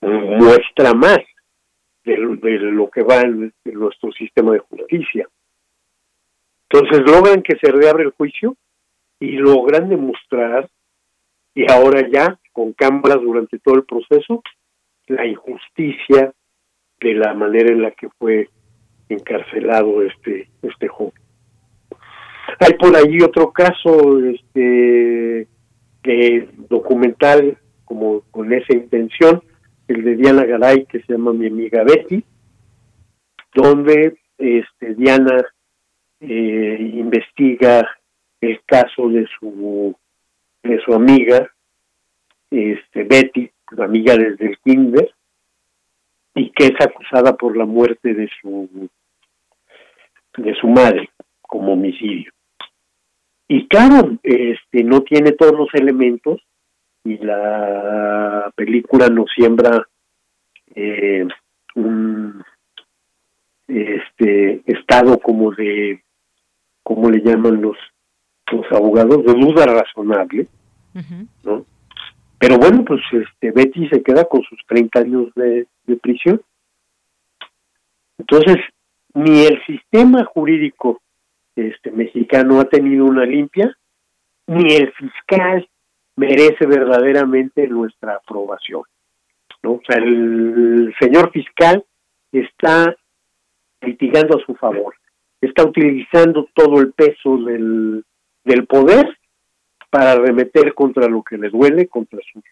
Muestra más de, lo que va en, nuestro sistema de justicia. Entonces logran que se reabre el juicio y logran demostrar, y ahora ya con cámaras durante todo el proceso, la injusticia de la manera en la que fue encarcelado este, este joven. Hay por allí otro caso este, que documental como con esa intención, el de Diana Garay, que se llama Mi amiga Betty, donde este, Diana eh, investiga el caso de su de su amiga este Betty, la amiga desde el kinder, y que es acusada por la muerte de su de su madre como homicidio. Y claro, este no tiene todos los elementos y la película nos siembra eh, un este estado como de como le llaman los los abogados de duda razonable no pero bueno pues este Betty se queda con sus 30 años de, de prisión. Entonces ni el sistema jurídico este mexicano ha tenido una limpia ni el fiscal merece verdaderamente nuestra aprobación no o sea el señor fiscal está litigando a su favor. Está utilizando todo el peso del, del poder para remeter contra lo que le duele, contra sus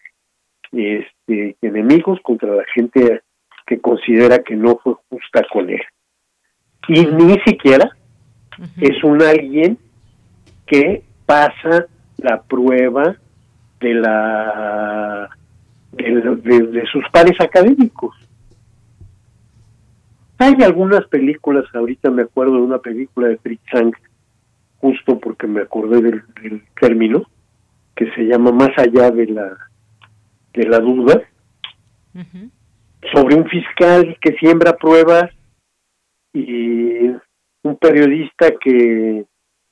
este, enemigos, contra la gente que considera que no fue justa con él. Y ni siquiera es un alguien que pasa la prueba de la de sus pares académicos. Hay algunas películas, ahorita me acuerdo de una película de Fritz Lang, justo porque me acordé del, término, que se llama Más allá de la, de la duda, sobre un fiscal que siembra pruebas y un periodista que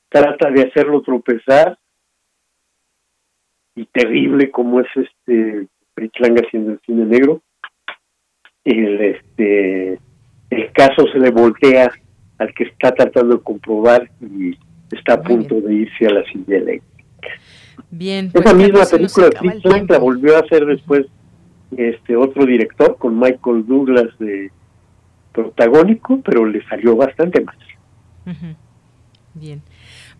trata de hacerlo tropezar y terrible como es este Fritz Lang haciendo el cine negro el este el caso se le voltea al que está tratando de comprobar y está a punto de irse a la silla eléctrica. Bien. Esa pues, misma película Fritz la volvió a hacer después este otro director con Michael Douglas de protagónico, pero le salió bastante más. Bien.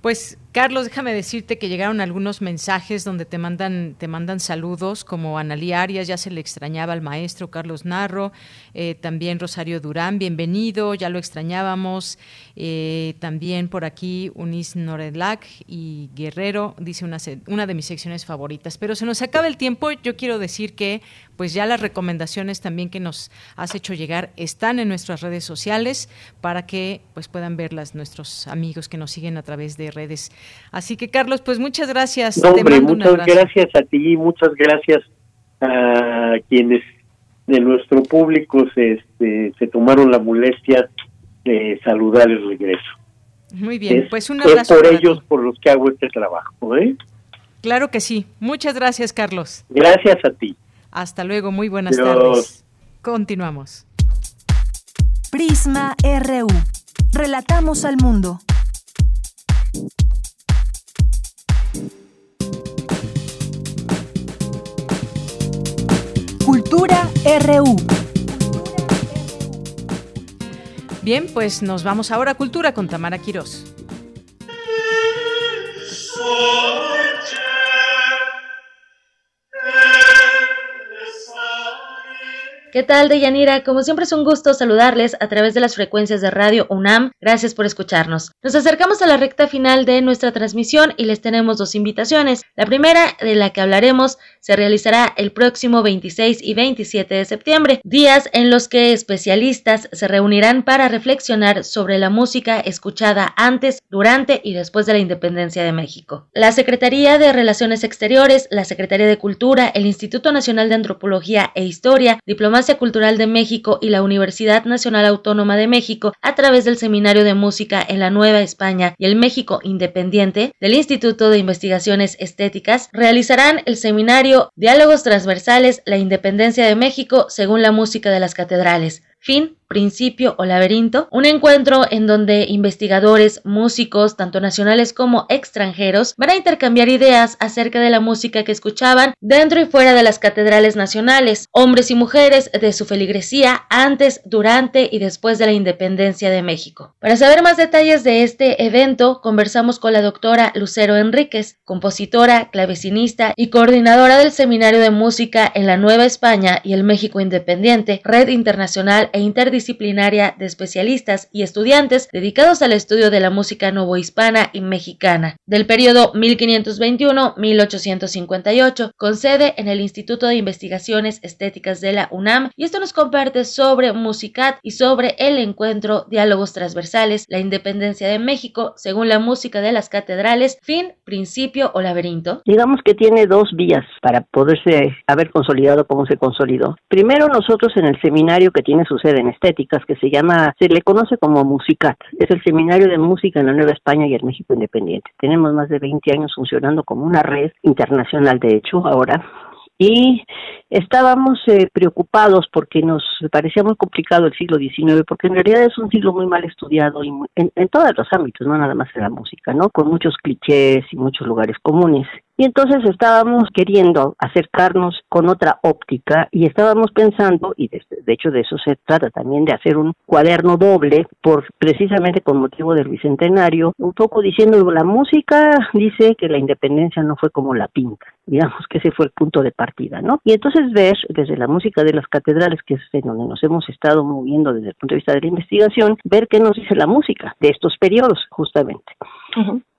Pues Carlos, déjame decirte que llegaron algunos mensajes donde te mandan, te mandan saludos, como Analí Arias, ya se le extrañaba al maestro Carlos Narro, eh, también Rosario Durán, bienvenido, ya lo extrañábamos, eh, también por aquí Unis Noredlac y Guerrero, dice una, una de mis secciones favoritas. Pero se nos acaba el tiempo, yo quiero decir que pues ya las recomendaciones también que nos has hecho llegar están en nuestras redes sociales para que pues puedan verlas nuestros amigos que nos siguen a través de redes. Así que Carlos, pues muchas gracias. hombre, muchas gracias a ti, muchas gracias a quienes de nuestro público se, este, se tomaron la molestia de saludar el regreso. Muy bien, pues un abrazo. Es por ellos por los que hago este trabajo. ¿eh? Claro que sí. Muchas gracias, Carlos. Gracias a ti. Hasta luego, muy buenas tardes. Continuamos. Prisma RU. Relatamos al mundo. Cultura RU. Bien, pues nos vamos ahora a Cultura con Tamara Quirós. ¿Qué tal, Deyanira? Como siempre es un gusto saludarles a través de las frecuencias de Radio UNAM. Gracias por escucharnos. Nos acercamos a la recta final de nuestra transmisión y les tenemos dos invitaciones. La primera, de la que hablaremos, se realizará el próximo 26 y 27 de septiembre, días en los que especialistas se reunirán para reflexionar sobre la música escuchada antes, durante y después de la independencia de México. La Secretaría de Relaciones Exteriores, la Secretaría de Cultura, el Instituto Nacional de Antropología e Historia, Diplomacia Cultural de México y la Universidad Nacional Autónoma de México a través del Seminario de Música en la Nueva España y el México Independiente del Instituto de Investigaciones Estéticas realizarán el seminario Diálogos Transversales, la Independencia de México según la música de las catedrales. Fin Principio o Laberinto, un encuentro en donde investigadores, músicos, tanto nacionales como extranjeros, van a intercambiar ideas acerca de la música que escuchaban dentro y fuera de las catedrales nacionales, hombres y mujeres de su feligresía antes, durante y después de la independencia de México. Para saber más detalles de este evento, conversamos con la doctora Lucero Enríquez, compositora, clavecinista y coordinadora del Seminario de Música en la Nueva España y el México Independiente, red internacional e interdisciplinaria de especialistas y estudiantes dedicados al estudio de la música novohispana y mexicana, del periodo 1521-1858, con sede en el Instituto de Investigaciones Estéticas de la UNAM, y esto nos comparte sobre Musicat y sobre el encuentro Diálogos Transversales, la independencia de México, según la música de las catedrales, fin, principio o laberinto. Digamos que tiene dos vías para poderse haber consolidado como se consolidó. Primero, nosotros en el seminario que tiene su sede en estéticas, que se llama, se le conoce como Musicat, es el seminario de música en la Nueva España y el México Independiente. Tenemos más de 20 años funcionando como una red internacional, de hecho, ahora y estábamos eh, preocupados porque nos parecía muy complicado el siglo XIX, porque en realidad es un siglo muy mal estudiado y en, en, todos los ámbitos, no nada más en la música, ¿no? Con muchos clichés y muchos lugares comunes. Y entonces estábamos queriendo acercarnos con otra óptica y estábamos pensando, y de, de, hecho de eso se trata también, de hacer un cuaderno doble, por precisamente con motivo del bicentenario, un poco diciendo, la música dice que la independencia no fue como la pinta, digamos que ese fue el punto de partida, ¿no? Y entonces ver desde la música de las catedrales, que es en donde nos hemos estado moviendo desde el punto de vista de la investigación, ver qué nos dice la música de estos periodos, justamente.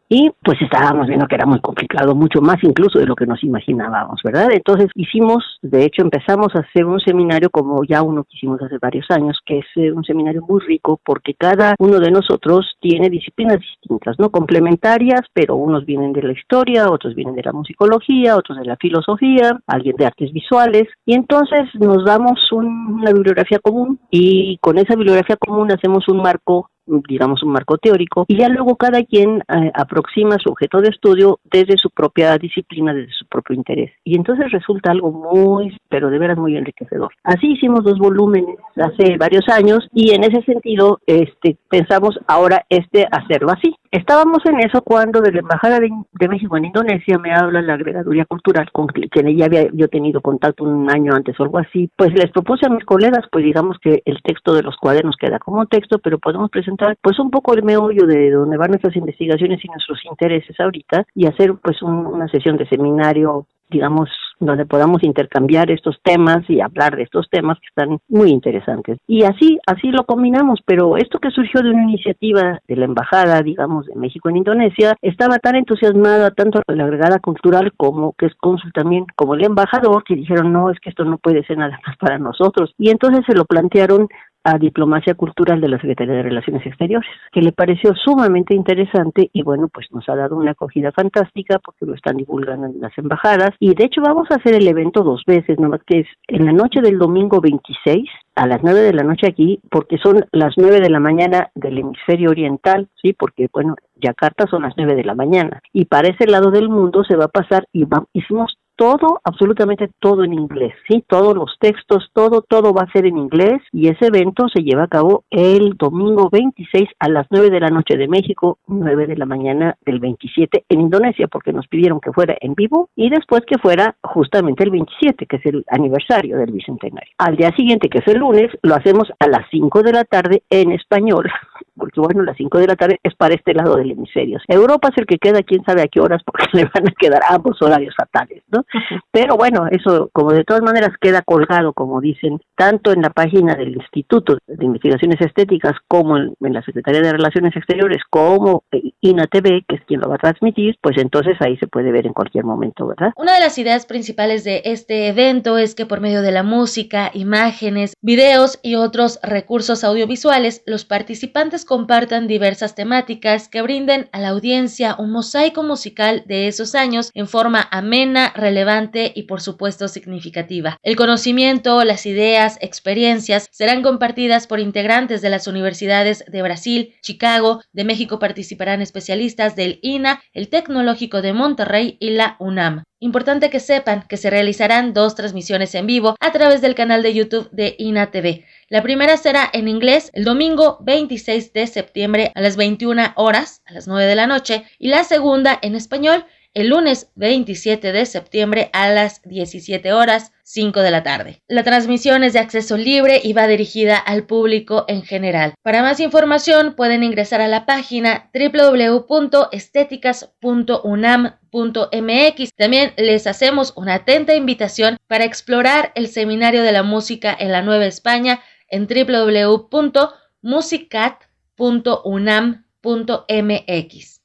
Y pues estábamos viendo que era muy complicado, mucho más incluso de lo que nos imaginábamos, ¿verdad? Entonces hicimos, de hecho empezamos a hacer un seminario como ya uno que hicimos hace varios años, que es eh, un seminario muy rico porque cada uno de nosotros tiene disciplinas distintas, ¿no? Complementarias, pero unos vienen de la historia, otros vienen de la musicología, otros de la filosofía, alguien de artes visuales, y entonces nos damos un, una bibliografía común y con esa bibliografía común hacemos un marco digamos, un marco teórico, y ya luego cada quien eh, aproxima su objeto de estudio desde su propia disciplina, desde su propio interés. Y entonces resulta algo muy, pero de veras muy enriquecedor. Así hicimos dos volúmenes hace varios años y en ese sentido este, pensamos ahora este hacerlo así. Estábamos en eso cuando de la Embajada de, México en Indonesia me habla la agregaduría cultural con quien ya había yo tenido contacto un año antes o algo así, pues les propuse a mis colegas, pues digamos que el texto de los cuadernos queda como texto, pero podemos presentar pues un poco el meollo de donde van nuestras investigaciones y nuestros intereses ahorita y hacer pues un, una sesión de seminario digamos, donde podamos intercambiar estos temas y hablar de estos temas que están muy interesantes. Y así, así lo combinamos, pero esto que surgió de una iniciativa de la Embajada, digamos, de México en Indonesia, estaba tan entusiasmada tanto la agregada cultural como que es cónsul también, como el embajador, que dijeron, no, es que esto no puede ser nada más para nosotros. Y entonces se lo plantearon a Diplomacia Cultural de la Secretaría de Relaciones Exteriores, que le pareció sumamente interesante y bueno, pues nos ha dado una acogida fantástica porque lo están divulgando en las embajadas. Y de hecho vamos a hacer el evento dos veces, nomás que es en la noche del domingo 26 a las 9 de la noche aquí, porque son las 9 de la mañana del hemisferio oriental, sí, porque bueno, Yakarta son las 9 de la mañana. Y para ese lado del mundo se va a pasar y va, hicimos todo, absolutamente todo en inglés, ¿sí? Todos los textos, todo, todo va a ser en inglés y ese evento se lleva a cabo el domingo 26 a las 9 de la noche de México, 9 de la mañana del 27 en Indonesia, porque nos pidieron que fuera en vivo y después que fuera justamente el 27, que es el aniversario del Bicentenario. Al día siguiente, que es el lunes, lo hacemos a las 5 de la tarde en español, porque bueno, las 5 de la tarde es para este lado del hemisferio. Europa es el que queda, quién sabe a qué horas, porque le van a quedar ambos horarios fatales, ¿no? Pero bueno, eso como de todas maneras queda colgado, como dicen, tanto en la página del Instituto de Investigaciones Estéticas como en, en la Secretaría de Relaciones Exteriores, como INATV, que es quien lo va a transmitir, pues entonces ahí se puede ver en cualquier momento, ¿verdad? Una de las ideas principales de este evento es que por medio de la música, imágenes, videos y otros recursos audiovisuales, los participantes compartan diversas temáticas que brinden a la audiencia un mosaico musical de esos años en forma amena, relevante y por supuesto significativa. El conocimiento, las ideas, experiencias serán compartidas por integrantes de las universidades de Brasil, Chicago, de México participarán especialistas del INA, el Tecnológico de Monterrey y la UNAM. Importante que sepan que se realizarán dos transmisiones en vivo a través del canal de YouTube de INA TV. La primera será en inglés el domingo 26 de septiembre a las 21 horas, a las 9 de la noche, y la segunda en español el lunes 27 de septiembre a las 17 horas 5 de la tarde. La transmisión es de acceso libre y va dirigida al público en general. Para más información pueden ingresar a la página www.estéticas.unam.mx. También les hacemos una atenta invitación para explorar el Seminario de la Música en la Nueva España en www.musicat.unam.mx.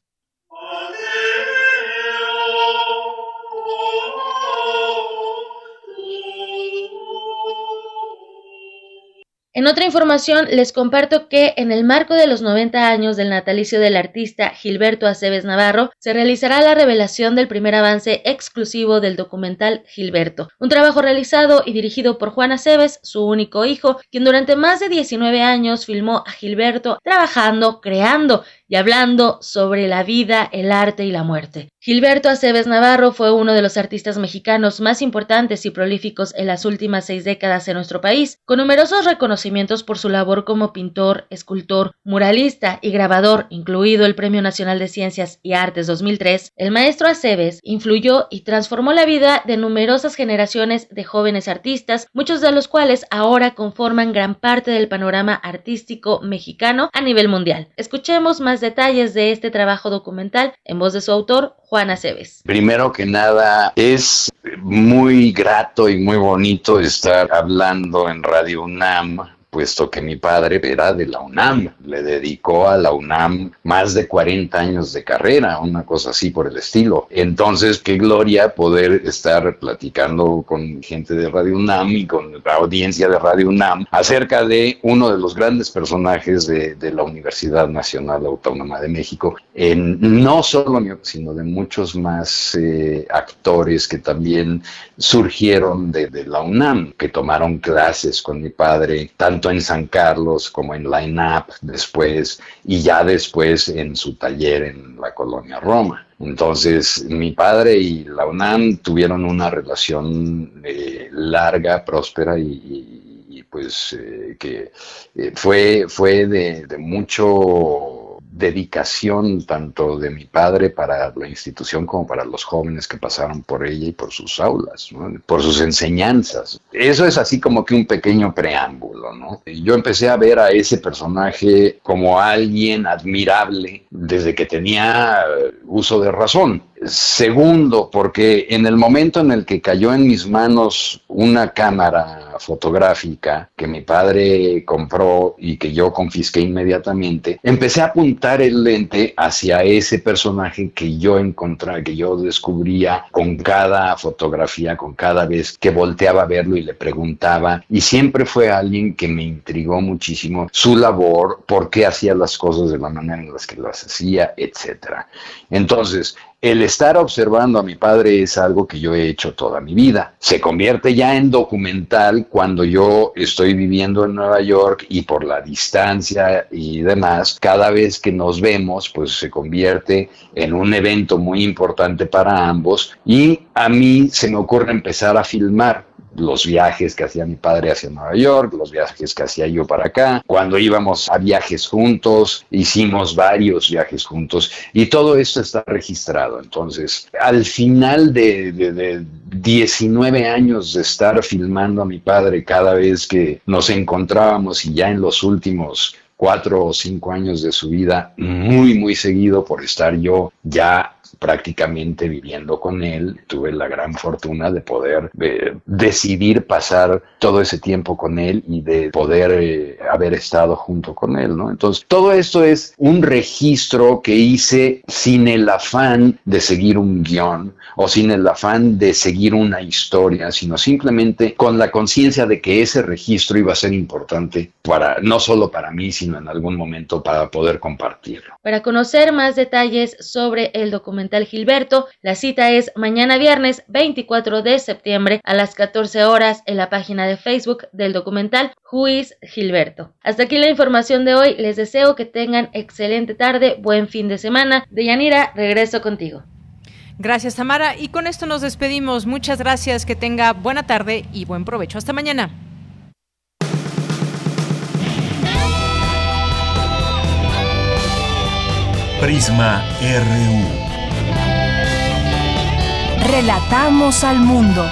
En otra información les comparto que en el marco de los 90 años del natalicio del artista Gilberto Aceves Navarro se realizará la revelación del primer avance exclusivo del documental Gilberto, un trabajo realizado y dirigido por Juan Aceves, su único hijo, quien durante más de 19 años filmó a Gilberto trabajando, creando y hablando sobre la vida, el arte y la muerte. Gilberto Aceves Navarro fue uno de los artistas mexicanos más importantes y prolíficos en las últimas seis décadas en nuestro país, con numerosos reconocimientos por su labor como pintor, escultor, muralista y grabador, incluido el Premio Nacional de Ciencias y Artes 2003. El maestro Aceves influyó y transformó la vida de numerosas generaciones de jóvenes artistas, muchos de los cuales ahora conforman gran parte del panorama artístico mexicano a nivel mundial. Escuchemos más detalles de este trabajo documental en voz de su autor, Juan Aceves. Primero que nada, es muy grato y muy bonito estar hablando en Radio UNAM puesto que mi padre era de la UNAM, le dedicó a la UNAM más de 40 años de carrera, una cosa así por el estilo. Entonces, qué gloria poder estar platicando con gente de Radio UNAM y con la audiencia de Radio UNAM acerca de uno de los grandes personajes de, la Universidad Nacional Autónoma de México, en, no solo sino de muchos más eh, actores que también surgieron de, de la UNAM, que tomaron clases con mi padre, tanto en San Carlos como en Line Up después y ya después en su taller en la colonia Roma. Entonces, mi padre y la UNAM tuvieron una relación eh, larga, próspera y, pues eh, que eh, fue, fue de mucho dedicación tanto de mi padre para la institución como para los jóvenes que pasaron por ella y por sus aulas, por sus enseñanzas. Eso es así como que un pequeño preámbulo, ¿no? Yo empecé a ver a ese personaje como alguien admirable desde que tenía uso de razón. Segundo, porque en el momento en el que cayó en mis manos una cámara fotográfica que mi padre compró y que yo confisqué inmediatamente, empecé a apuntar el lente hacia ese personaje que yo encontré, que yo descubría con cada fotografía, con cada vez que volteaba a verlo y le preguntaba. Y siempre fue alguien que me intrigó muchísimo su labor, por qué hacía las cosas de la manera en las que las hacía, etcétera. Entonces, el estar observando a mi padre es algo que yo he hecho toda mi vida. Se convierte ya en documental cuando yo estoy viviendo en Nueva York y por la distancia y demás, cada vez que nos vemos, pues se convierte en un evento muy importante para ambos y a mí se me ocurre empezar a filmar los viajes que hacía mi padre hacia Nueva York, los viajes que hacía yo para acá, cuando íbamos a viajes juntos, hicimos varios viajes juntos y todo esto está registrado. Entonces, al final de, de 19 años de estar filmando a mi padre cada vez que nos encontrábamos y ya en los últimos cuatro o cinco años de su vida, muy, muy seguido por estar yo ya prácticamente viviendo con él. Tuve la gran fortuna de poder decidir pasar todo ese tiempo con él y de poder eh, haber estado junto con él, ¿no? Entonces, todo esto es un registro que hice sin el afán de seguir un guion o sin el afán de seguir una historia, sino simplemente con la conciencia de que ese registro iba a ser importante para, no solo para mí, sino en algún momento para poder compartirlo. Para conocer más detalles sobre el documental Gilberto, la cita es mañana viernes 24 de septiembre a las 14 horas en la página de Facebook del documental Juiz Gilberto. Hasta aquí la información de hoy, les deseo que tengan excelente tarde, buen fin de semana. Deyanira, regreso contigo. Gracias, Tamara. Y con esto nos despedimos. Muchas gracias. Que tenga buena tarde y buen provecho. Hasta mañana. Prisma RU. Relatamos al mundo.